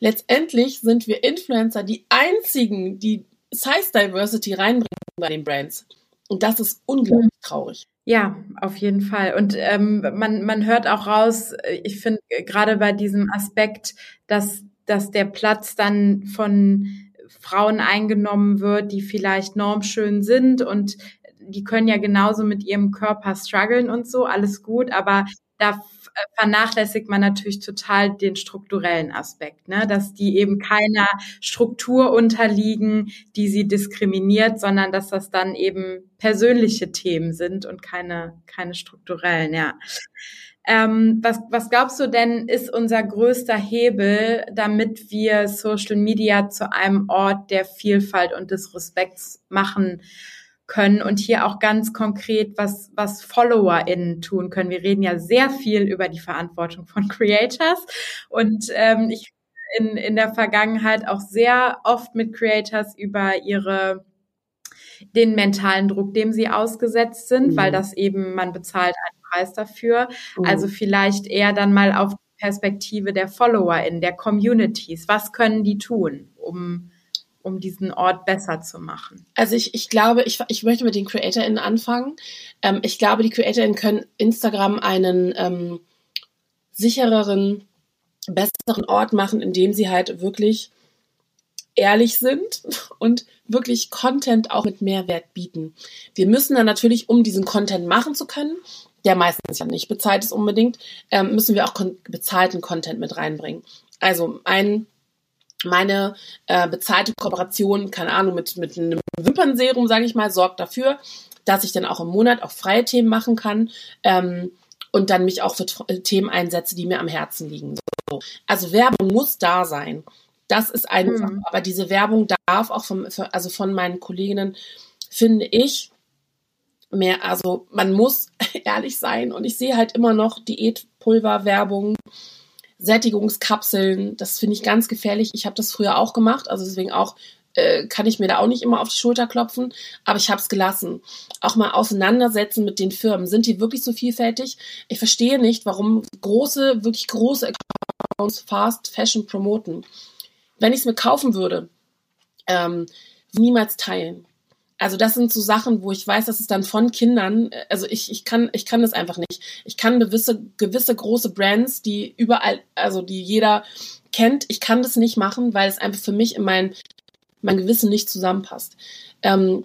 Letztendlich sind wir Influencer die einzigen, die Size Diversity reinbringen bei den Brands. Und das ist unglaublich traurig. Ja, auf jeden Fall. Und ähm, man, man hört auch raus, ich finde gerade bei diesem Aspekt, dass, dass der Platz dann von Frauen eingenommen wird, die vielleicht normschön sind und die können ja genauso mit ihrem Körper strugglen und so, alles gut, aber da vernachlässigt man natürlich total den strukturellen Aspekt, ne? dass die eben keiner Struktur unterliegen, die sie diskriminiert, sondern dass das dann eben persönliche Themen sind und keine, keine strukturellen, ja. Ähm, was, was glaubst du denn, ist unser größter Hebel, damit wir Social Media zu einem Ort der Vielfalt und des Respekts machen können und hier auch ganz konkret was, was FollowerInnen tun können. Wir reden ja sehr viel über die Verantwortung von [LAUGHS] Creators und ähm, ich in, in der Vergangenheit auch sehr oft mit Creators über ihre den mentalen Druck, dem sie ausgesetzt sind, mhm. weil das eben, man bezahlt einen Preis dafür. Mhm. Also vielleicht eher dann mal auf die Perspektive der FollowerInnen, der Communities. Was können die tun, um um diesen Ort besser zu machen? Also ich, ich glaube, ich, ich möchte mit den CreatorInnen anfangen. Ähm, ich glaube, die CreatorInnen können Instagram einen ähm, sichereren, besseren Ort machen, indem sie halt wirklich ehrlich sind [LAUGHS] und wirklich Content auch mit Mehrwert bieten. Wir müssen dann natürlich, um diesen Content machen zu können, der meistens ja nicht bezahlt ist unbedingt, ähm, müssen wir auch bezahlten Content mit reinbringen. Also ein meine äh, bezahlte Kooperation, keine Ahnung, mit, mit einem Wimpernserum, sage ich mal, sorgt dafür, dass ich dann auch im Monat auch freie Themen machen kann ähm, und dann mich auch für äh, Themen einsetze, die mir am Herzen liegen. So. Also Werbung muss da sein. Das ist eine mhm. Sache. Aber diese Werbung darf auch vom, also von meinen Kolleginnen, finde ich, mehr, also man muss [LAUGHS] ehrlich sein und ich sehe halt immer noch Diätpulverwerbung Sättigungskapseln, das finde ich ganz gefährlich. Ich habe das früher auch gemacht, also deswegen auch äh, kann ich mir da auch nicht immer auf die Schulter klopfen, aber ich habe es gelassen. Auch mal auseinandersetzen mit den Firmen. Sind die wirklich so vielfältig? Ich verstehe nicht, warum große, wirklich große Accounts Fast Fashion promoten. Wenn ich es mir kaufen würde, ähm, niemals teilen. Also das sind so Sachen, wo ich weiß, dass es dann von Kindern, also ich, ich kann, ich kann das einfach nicht. Ich kann gewisse, gewisse große Brands, die überall, also die jeder kennt, ich kann das nicht machen, weil es einfach für mich in mein, mein Gewissen nicht zusammenpasst. Ähm,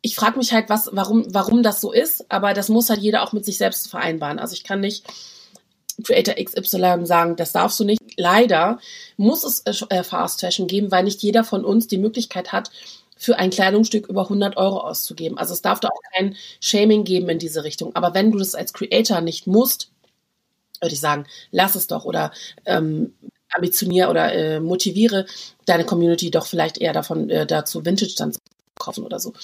ich frage mich halt, was, warum, warum das so ist, aber das muss halt jeder auch mit sich selbst vereinbaren. Also ich kann nicht Creator XY sagen, das darfst du nicht. Leider muss es äh, Fast Fashion geben, weil nicht jeder von uns die Möglichkeit hat, für ein Kleidungsstück über 100 Euro auszugeben. Also es darf da auch kein Shaming geben in diese Richtung. Aber wenn du das als Creator nicht musst, würde ich sagen, lass es doch. Oder ähm, ambitioniere oder äh, motiviere deine Community doch vielleicht eher davon äh, dazu, Vintage dann zu kaufen oder so.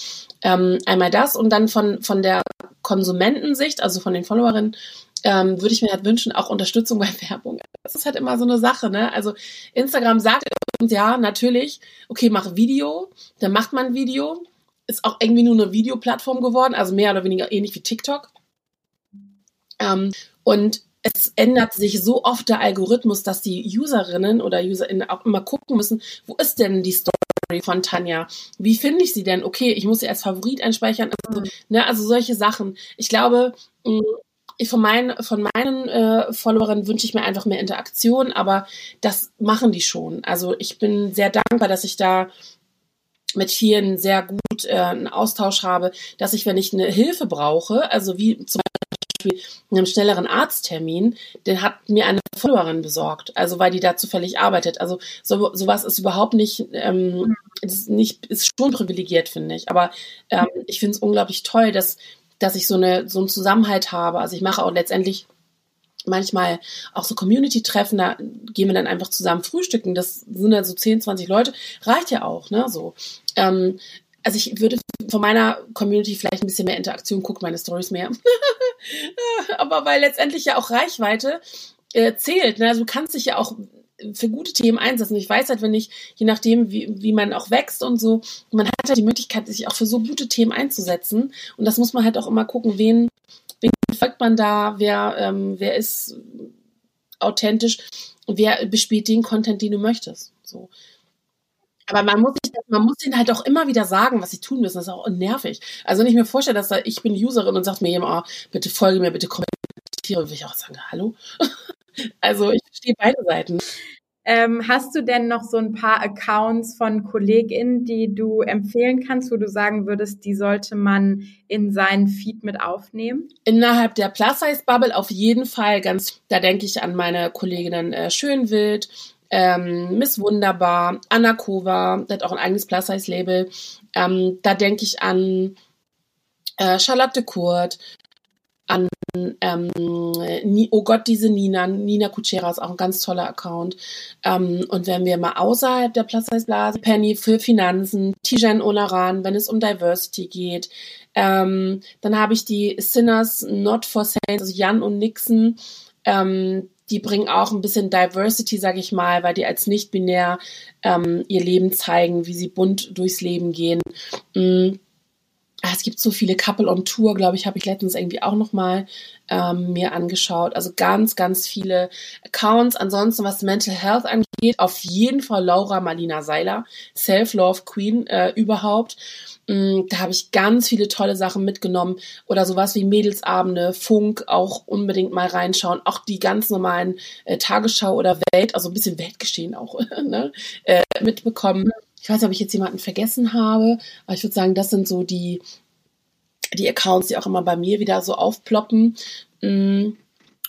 Ähm, einmal das und dann von, von der Konsumentensicht, also von den Followerinnen, ähm, würde ich mir halt wünschen, auch Unterstützung bei [LAUGHS] Werbung. Das ist halt immer so eine Sache, ne? Also Instagram sagt ja natürlich, okay, mach Video, dann macht man Video, ist auch irgendwie nur eine Videoplattform geworden, also mehr oder weniger ähnlich wie TikTok. Ähm, und es ändert sich so oft der Algorithmus, dass die Userinnen oder UserInnen auch immer gucken müssen, wo ist denn die Story von Tanja? Wie finde ich sie denn? Okay, ich muss sie als Favorit einspeichern. Also, ne, also solche Sachen. Ich glaube, mm, ich von meinen, von meinen äh, Followern wünsche ich mir einfach mehr Interaktion, aber das machen die schon. Also ich bin sehr dankbar, dass ich da mit vielen sehr gut äh, einen Austausch habe, dass ich, wenn ich eine Hilfe brauche, also wie zum Beispiel einem schnelleren Arzttermin, den hat mir eine Followerin besorgt, also weil die da zufällig arbeitet. Also so, sowas ist überhaupt nicht, ähm, ist nicht, ist schon privilegiert, finde ich. Aber ähm, ich finde es unglaublich toll, dass, dass ich so eine, so einen Zusammenhalt habe. Also ich mache auch letztendlich manchmal auch so Community-Treffen, da gehen wir dann einfach zusammen frühstücken. Das sind dann so 10, 20 Leute, reicht ja auch, ne? So. Ähm, also ich würde von meiner Community vielleicht ein bisschen mehr Interaktion gucken, meine Stories mehr. [LAUGHS] Aber weil letztendlich ja auch Reichweite äh, zählt. Ne? Also du kannst dich ja auch für gute Themen einsetzen. Ich weiß halt, wenn ich, je nachdem, wie, wie man auch wächst und so, man hat halt die Möglichkeit, sich auch für so gute Themen einzusetzen. Und das muss man halt auch immer gucken, wen, wen folgt man da, wer, ähm, wer ist authentisch, wer bespielt den Content, den du möchtest. So. Aber man muss sich, man muss ihnen halt auch immer wieder sagen, was sie tun müssen. Das ist auch nervig. Also wenn ich mir vorstelle, dass da, ich bin Userin und sagt mir jemand, oh, bitte folge mir, bitte kommentiere, würde ich auch sagen, hallo. Also ich verstehe beide Seiten. Ähm, hast du denn noch so ein paar Accounts von KollegInnen, die du empfehlen kannst, wo du sagen würdest, die sollte man in seinen Feed mit aufnehmen? Innerhalb der Plus-Size-Bubble auf jeden Fall ganz, da denke ich an meine Kolleginnen äh, Schönwild, ähm, Miss Wunderbar, Anna Kova, die hat auch ein eigenes Plus-Size-Label. Ähm, da denke ich an äh, Charlotte Kurt, an ähm, Oh Gott, diese Nina, Nina Kuchera ist auch ein ganz toller Account. Ähm, und wenn wir mal außerhalb der Plus-Size-Blase, Penny für Finanzen, Tijan Onaran, wenn es um Diversity geht, ähm, dann habe ich die Sinners Not for Saints, also Jan und Nixon, ähm, die bringen auch ein bisschen Diversity, sag ich mal, weil die als nicht-binär ähm, ihr Leben zeigen, wie sie bunt durchs Leben gehen. Mhm. Es gibt so viele Couple on Tour, glaube ich, habe ich letztens irgendwie auch noch mal ähm, mir angeschaut. Also ganz, ganz viele Accounts. Ansonsten, was Mental Health angeht, auf jeden Fall Laura Marlina Seiler, Self-Love Queen äh, überhaupt. Mm, da habe ich ganz viele tolle Sachen mitgenommen oder sowas wie Mädelsabende, Funk, auch unbedingt mal reinschauen. Auch die ganz normalen äh, Tagesschau oder Welt, also ein bisschen Weltgeschehen auch [LAUGHS] ne, äh, mitbekommen. Ich weiß ob ich jetzt jemanden vergessen habe, aber ich würde sagen, das sind so die, die Accounts, die auch immer bei mir wieder so aufploppen. Mm,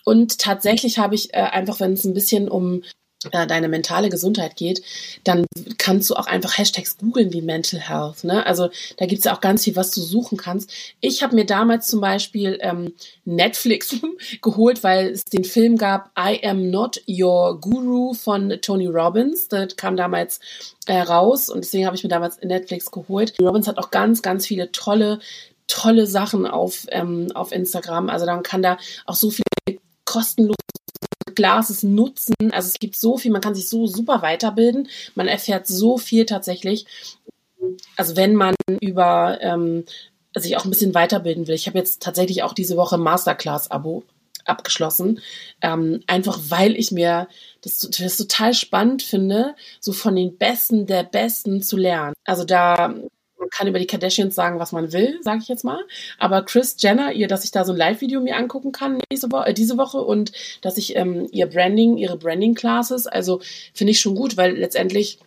und tatsächlich habe ich äh, einfach, wenn es ein bisschen um deine mentale Gesundheit geht, dann kannst du auch einfach Hashtags googeln wie Mental Health. Ne? Also da gibt's ja auch ganz viel, was du suchen kannst. Ich habe mir damals zum Beispiel ähm, Netflix [LAUGHS] geholt, weil es den Film gab I Am Not Your Guru von Tony Robbins. Das kam damals äh, raus und deswegen habe ich mir damals Netflix geholt. Robbins hat auch ganz, ganz viele tolle tolle Sachen auf, ähm, auf Instagram. Also dann kann da auch so viele kostenlose Glases nutzen. Also es gibt so viel, man kann sich so super weiterbilden. Man erfährt so viel tatsächlich. Also wenn man über ähm, sich auch ein bisschen weiterbilden will. Ich habe jetzt tatsächlich auch diese Woche Masterclass-Abo abgeschlossen. Ähm, einfach weil ich mir das, das total spannend finde, so von den Besten der Besten zu lernen. Also da man kann über die Kardashians sagen, was man will, sage ich jetzt mal. Aber Chris Jenner, ihr, dass ich da so ein Live-Video mir angucken kann nächste Woche, äh, diese Woche und dass ich ähm, ihr Branding, ihre Branding-Classes, also finde ich schon gut, weil letztendlich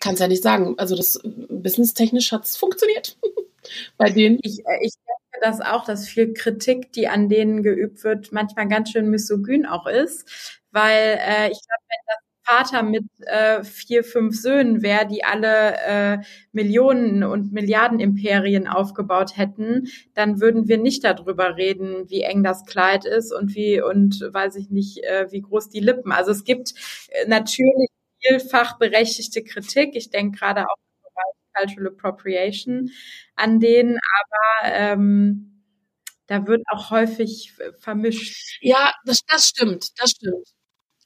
kann es ja nicht sagen. Also das businesstechnisch hat es funktioniert [LAUGHS] bei denen. Ich, äh, ich denke das auch, dass viel Kritik, die an denen geübt wird, manchmal ganz schön misogyn auch ist, weil äh, ich glaube, wenn das Vater mit äh, vier, fünf Söhnen wäre, die alle äh, Millionen und Milliarden Imperien aufgebaut hätten, dann würden wir nicht darüber reden, wie eng das Kleid ist und wie und weiß ich nicht, äh, wie groß die Lippen. Also es gibt äh, natürlich vielfach berechtigte Kritik. Ich denke gerade auch im Cultural Appropriation an denen, aber ähm, da wird auch häufig vermischt. Ja, das, das stimmt, das stimmt.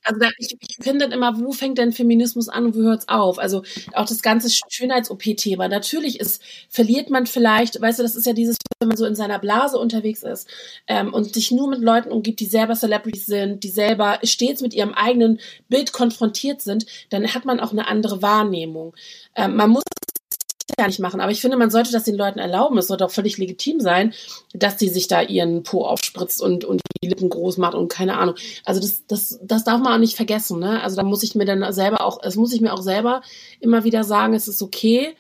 Also da, ich, ich finde dann immer, wo fängt denn Feminismus an und wo hört's auf? Also auch das ganze Schönheits-OP-Thema. Natürlich ist, verliert man vielleicht, weißt du, das ist ja dieses, wenn man so in seiner Blase unterwegs ist ähm, und sich nur mit Leuten umgibt, die selber Celebrities sind, die selber stets mit ihrem eigenen Bild konfrontiert sind, dann hat man auch eine andere Wahrnehmung. Ähm, man muss ja nicht machen. Aber ich finde, man sollte das den Leuten erlauben. Es sollte auch völlig legitim sein, dass sie sich da ihren Po aufspritzt und, und die Lippen groß macht und keine Ahnung. Also das, das, das darf man auch nicht vergessen. Ne? Also da muss ich mir dann selber auch, es muss ich mir auch selber immer wieder sagen, es ist okay,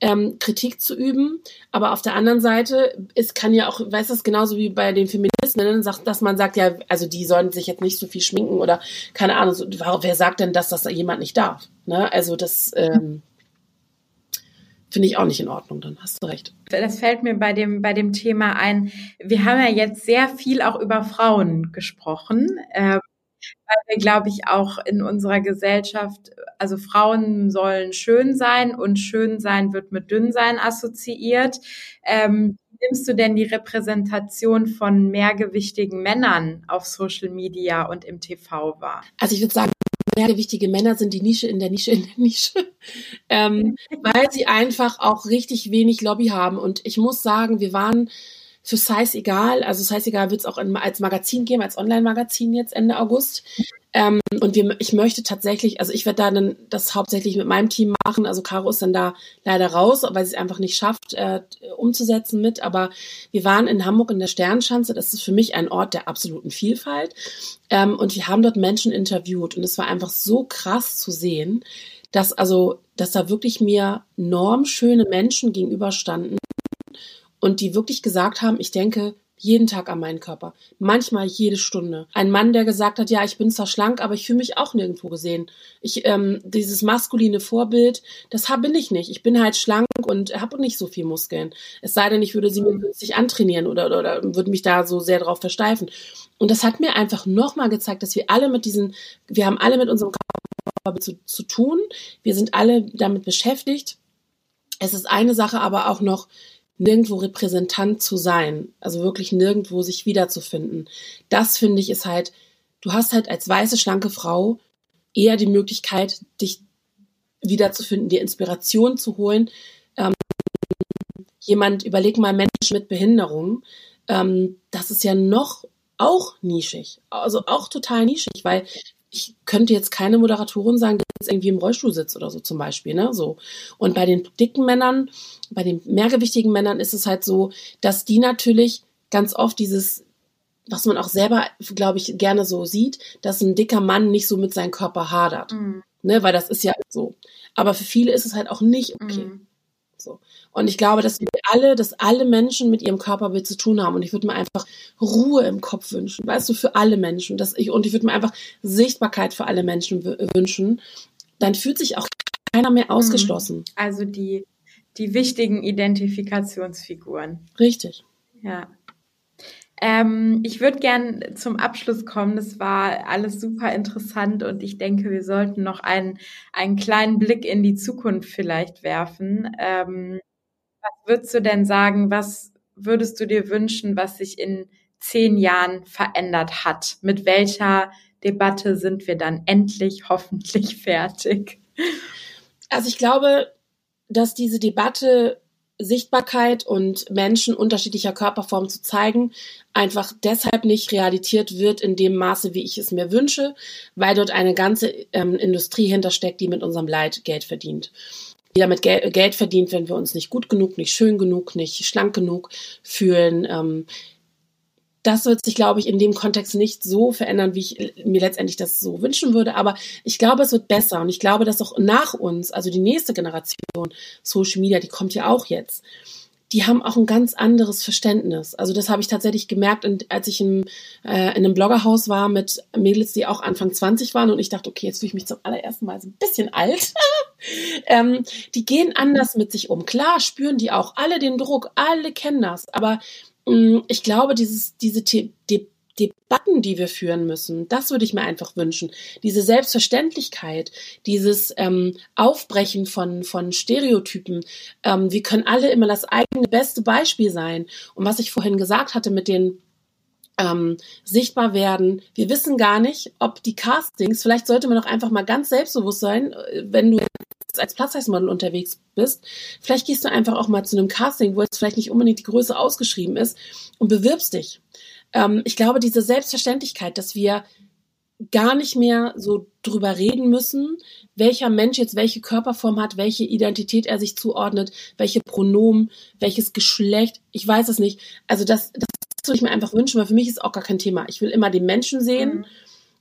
ähm, Kritik zu üben. Aber auf der anderen Seite, es kann ja auch, weißt du, genauso wie bei den Feministen, ne, dass man sagt, ja, also die sollen sich jetzt nicht so viel schminken oder keine Ahnung, so, wer sagt denn, dass das jemand nicht darf? Ne? Also das, ähm, finde ich auch nicht in Ordnung, dann hast du recht. Das fällt mir bei dem, bei dem Thema ein. Wir haben ja jetzt sehr viel auch über Frauen gesprochen, äh, weil wir, glaube ich, auch in unserer Gesellschaft, also Frauen sollen schön sein und schön sein wird mit dünn sein assoziiert. Ähm, nimmst du denn die Repräsentation von mehrgewichtigen Männern auf Social Media und im TV wahr? Also ich würde sagen, mehrgewichtige Männer sind die Nische in der Nische in der Nische, [LAUGHS] ähm, weil sie einfach auch richtig wenig Lobby haben. Und ich muss sagen, wir waren für Size egal, also Size egal wird es auch als Magazin geben, als Online-Magazin jetzt Ende August. Ähm, und wir, ich möchte tatsächlich, also ich werde da dann das hauptsächlich mit meinem Team machen. Also Caro ist dann da leider raus, weil sie es einfach nicht schafft, äh, umzusetzen mit. Aber wir waren in Hamburg in der Sternschanze. Das ist für mich ein Ort der absoluten Vielfalt. Ähm, und wir haben dort Menschen interviewt. Und es war einfach so krass zu sehen, dass also, dass da wirklich mir normschöne Menschen gegenüberstanden und die wirklich gesagt haben, ich denke, jeden Tag an meinen Körper. Manchmal jede Stunde. Ein Mann, der gesagt hat, ja, ich bin zwar schlank, aber ich fühle mich auch nirgendwo gesehen. Ich, ähm, dieses maskuline Vorbild, das hab, bin ich nicht. Ich bin halt schlank und habe nicht so viel Muskeln. Es sei denn, ich würde sie mir günstig antrainieren oder, oder, oder würde mich da so sehr drauf versteifen. Und das hat mir einfach nochmal gezeigt, dass wir alle mit diesen, wir haben alle mit unserem Körper zu, zu tun. Wir sind alle damit beschäftigt. Es ist eine Sache aber auch noch, nirgendwo Repräsentant zu sein, also wirklich nirgendwo sich wiederzufinden. Das finde ich ist halt, du hast halt als weiße, schlanke Frau eher die Möglichkeit, dich wiederzufinden, dir Inspiration zu holen. Ähm, jemand, überleg mal Menschen mit Behinderung, ähm, das ist ja noch auch nischig, also auch total nischig, weil ich könnte jetzt keine Moderatorin sagen, jetzt irgendwie im Rollstuhl sitzt oder so zum Beispiel, ne, so. Und bei den dicken Männern, bei den mehrgewichtigen Männern ist es halt so, dass die natürlich ganz oft dieses, was man auch selber, glaube ich, gerne so sieht, dass ein dicker Mann nicht so mit seinem Körper hadert, mhm. ne, weil das ist ja so. Aber für viele ist es halt auch nicht okay. Mhm. So. Und ich glaube, dass wir alle, dass alle Menschen mit ihrem Körperbild zu tun haben. Und ich würde mir einfach Ruhe im Kopf wünschen, weißt du, für alle Menschen. Dass ich, und ich würde mir einfach Sichtbarkeit für alle Menschen wünschen. Dann fühlt sich auch keiner mehr mhm. ausgeschlossen. Also die, die wichtigen Identifikationsfiguren. Richtig. Ja. Ähm, ich würde gern zum Abschluss kommen. Das war alles super interessant und ich denke, wir sollten noch einen, einen kleinen Blick in die Zukunft vielleicht werfen. Ähm, was würdest du denn sagen, was würdest du dir wünschen, was sich in zehn Jahren verändert hat? Mit welcher Debatte sind wir dann endlich hoffentlich [LAUGHS] fertig? Also ich glaube, dass diese Debatte Sichtbarkeit und Menschen unterschiedlicher Körperformen zu zeigen, einfach deshalb nicht realisiert wird in dem Maße, wie ich es mir wünsche, weil dort eine ganze ähm, Industrie hintersteckt, die mit unserem Leid Geld verdient die damit Gel Geld verdient, wenn wir uns nicht gut genug, nicht schön genug, nicht schlank genug fühlen. Ähm, das wird sich, glaube ich, in dem Kontext nicht so verändern, wie ich mir letztendlich das so wünschen würde. Aber ich glaube, es wird besser. Und ich glaube, dass auch nach uns, also die nächste Generation Social Media, die kommt ja auch jetzt, die haben auch ein ganz anderes Verständnis. Also das habe ich tatsächlich gemerkt, als ich in, äh, in einem Bloggerhaus war mit Mädels, die auch Anfang 20 waren und ich dachte, okay, jetzt fühle ich mich zum allerersten Mal so ein bisschen alt. [LAUGHS] ähm, die gehen anders mit sich um. Klar spüren die auch alle den Druck, alle kennen das, aber ich glaube, dieses, diese die, Debatten, die wir führen müssen, das würde ich mir einfach wünschen. Diese Selbstverständlichkeit, dieses ähm, Aufbrechen von, von Stereotypen. Ähm, wir können alle immer das eigene beste Beispiel sein. Und was ich vorhin gesagt hatte mit den ähm, sichtbar werden. Wir wissen gar nicht, ob die Castings, vielleicht sollte man doch einfach mal ganz selbstbewusst sein, äh, wenn du als Platzheitsmodel unterwegs bist. Vielleicht gehst du einfach auch mal zu einem Casting, wo jetzt vielleicht nicht unbedingt die Größe ausgeschrieben ist und bewirbst dich ähm, ich glaube, diese Selbstverständlichkeit, dass wir gar nicht mehr so drüber reden müssen, welcher Mensch jetzt welche Körperform hat, welche Identität er sich zuordnet, welche Pronomen, welches Geschlecht, ich weiß es nicht. Also das, das würde ich mir einfach wünschen, weil für mich ist auch gar kein Thema. Ich will immer den Menschen sehen, mhm.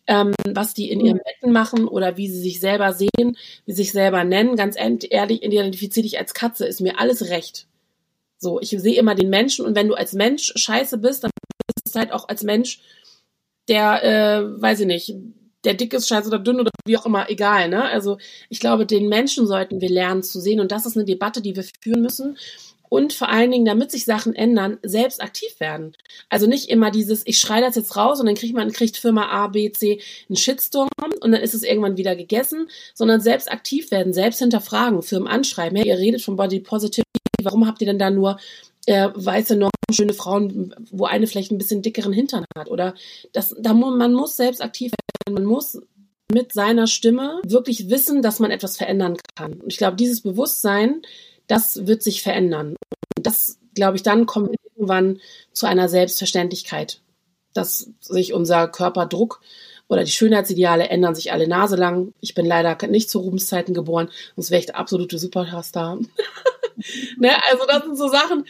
Ähm, was die in ihren Betten machen oder wie sie sich selber sehen, wie sie sich selber nennen. Ganz ehrlich, identifiziere dich als Katze, ist mir alles recht. So, ich sehe immer den Menschen und wenn du als Mensch scheiße bist, dann bist du halt auch als Mensch, der, äh, weiß ich nicht, der dick ist, scheiße oder dünn oder wie auch immer, egal. Ne? Also ich glaube, den Menschen sollten wir lernen zu sehen und das ist eine Debatte, die wir führen müssen. Und vor allen Dingen, damit sich Sachen ändern, selbst aktiv werden. Also nicht immer dieses, ich schreie das jetzt raus und dann kriegt man, kriegt Firma A, B, C einen Shitstorm und dann ist es irgendwann wieder gegessen, sondern selbst aktiv werden, selbst hinterfragen, Firmen anschreiben. Hey, ihr redet von Body Positivity, warum habt ihr denn da nur äh, weiße Normen, schöne Frauen, wo eine vielleicht ein bisschen dickeren Hintern hat. Oder das, da man muss selbst aktiv werden, man muss mit seiner Stimme wirklich wissen, dass man etwas verändern kann. Und ich glaube, dieses Bewusstsein, das wird sich verändern. Und das, glaube ich, dann kommen wir irgendwann zu einer Selbstverständlichkeit, dass sich unser Körperdruck oder die Schönheitsideale ändern sich alle Nase lang. Ich bin leider nicht zu Ruhmszeiten geboren, sonst wäre ich der absolute Superstar. [LAUGHS] ne? Also das sind so Sachen,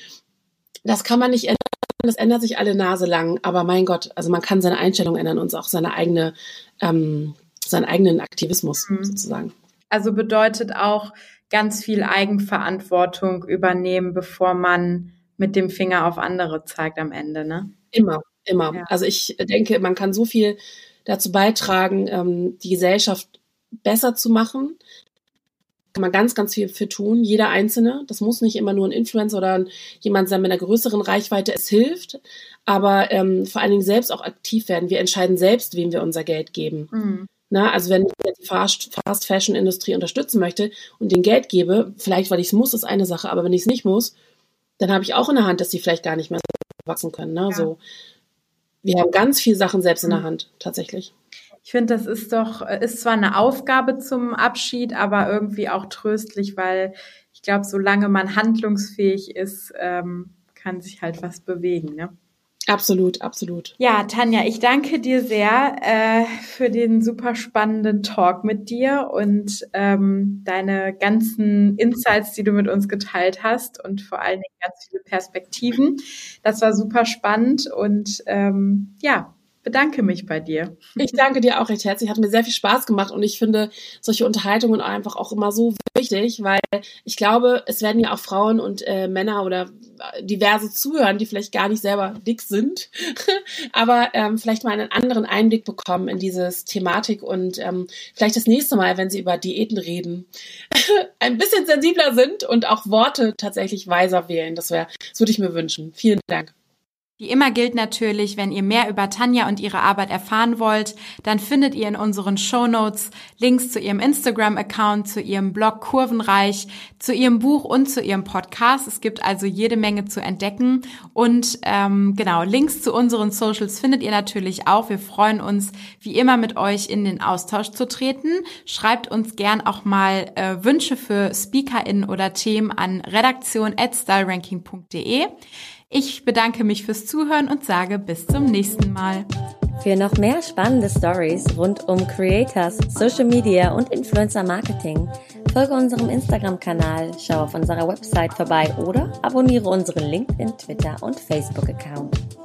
das kann man nicht ändern. Das ändert sich alle Nase lang. Aber mein Gott, also man kann seine Einstellung ändern und auch seine eigene, ähm, seinen eigenen Aktivismus mhm. sozusagen. Also bedeutet auch ganz viel Eigenverantwortung übernehmen, bevor man mit dem Finger auf andere zeigt am Ende, ne? Immer, immer. Ja. Also ich denke, man kann so viel dazu beitragen, ähm, die Gesellschaft besser zu machen kann man ganz, ganz viel für tun, jeder Einzelne. Das muss nicht immer nur ein Influencer oder jemand sein mit einer größeren Reichweite. Es hilft, aber ähm, vor allen Dingen selbst auch aktiv werden. Wir entscheiden selbst, wem wir unser Geld geben. Mhm. Na, also wenn ich die Fast Fashion Industrie unterstützen möchte und den Geld gebe, vielleicht weil ich es muss, ist eine Sache, aber wenn ich es nicht muss, dann habe ich auch in der Hand, dass sie vielleicht gar nicht mehr wachsen können. Ne? Ja. So, wir haben ganz viele Sachen selbst in der mhm. Hand, tatsächlich. Ich finde, das ist doch, äh, ist zwar eine Aufgabe zum Abschied, aber irgendwie auch tröstlich, weil ich glaube, solange man handlungsfähig ist, ähm, kann sich halt was bewegen. Ne? Absolut, absolut. Ja, Tanja, ich danke dir sehr äh, für den super spannenden Talk mit dir und ähm, deine ganzen Insights, die du mit uns geteilt hast und vor allen Dingen ganz viele Perspektiven. Das war super spannend und ähm, ja, bedanke mich bei dir. Ich danke dir auch recht herzlich. Hat mir sehr viel Spaß gemacht und ich finde solche Unterhaltungen einfach auch immer so wichtig, weil ich glaube, es werden ja auch Frauen und äh, Männer oder diverse zuhören, die vielleicht gar nicht selber dick sind, [LAUGHS] aber ähm, vielleicht mal einen anderen Einblick bekommen in dieses Thematik und ähm, vielleicht das nächste Mal, wenn sie über Diäten reden, [LAUGHS] ein bisschen sensibler sind und auch Worte tatsächlich weiser wählen. Das wäre, das würde ich mir wünschen. Vielen Dank. Wie immer gilt natürlich, wenn ihr mehr über Tanja und ihre Arbeit erfahren wollt, dann findet ihr in unseren Show Notes Links zu ihrem Instagram-Account, zu ihrem Blog Kurvenreich, zu ihrem Buch und zu ihrem Podcast. Es gibt also jede Menge zu entdecken. Und ähm, genau, Links zu unseren Socials findet ihr natürlich auch. Wir freuen uns, wie immer, mit euch in den Austausch zu treten. Schreibt uns gern auch mal äh, Wünsche für SpeakerInnen oder Themen an redaktion.styleranking.de. Ich bedanke mich fürs Zuhören und sage bis zum nächsten Mal. Für noch mehr spannende Stories rund um Creators, Social Media und Influencer Marketing folge unserem Instagram-Kanal, schau auf unserer Website vorbei oder abonniere unseren LinkedIn, Twitter und Facebook-Account.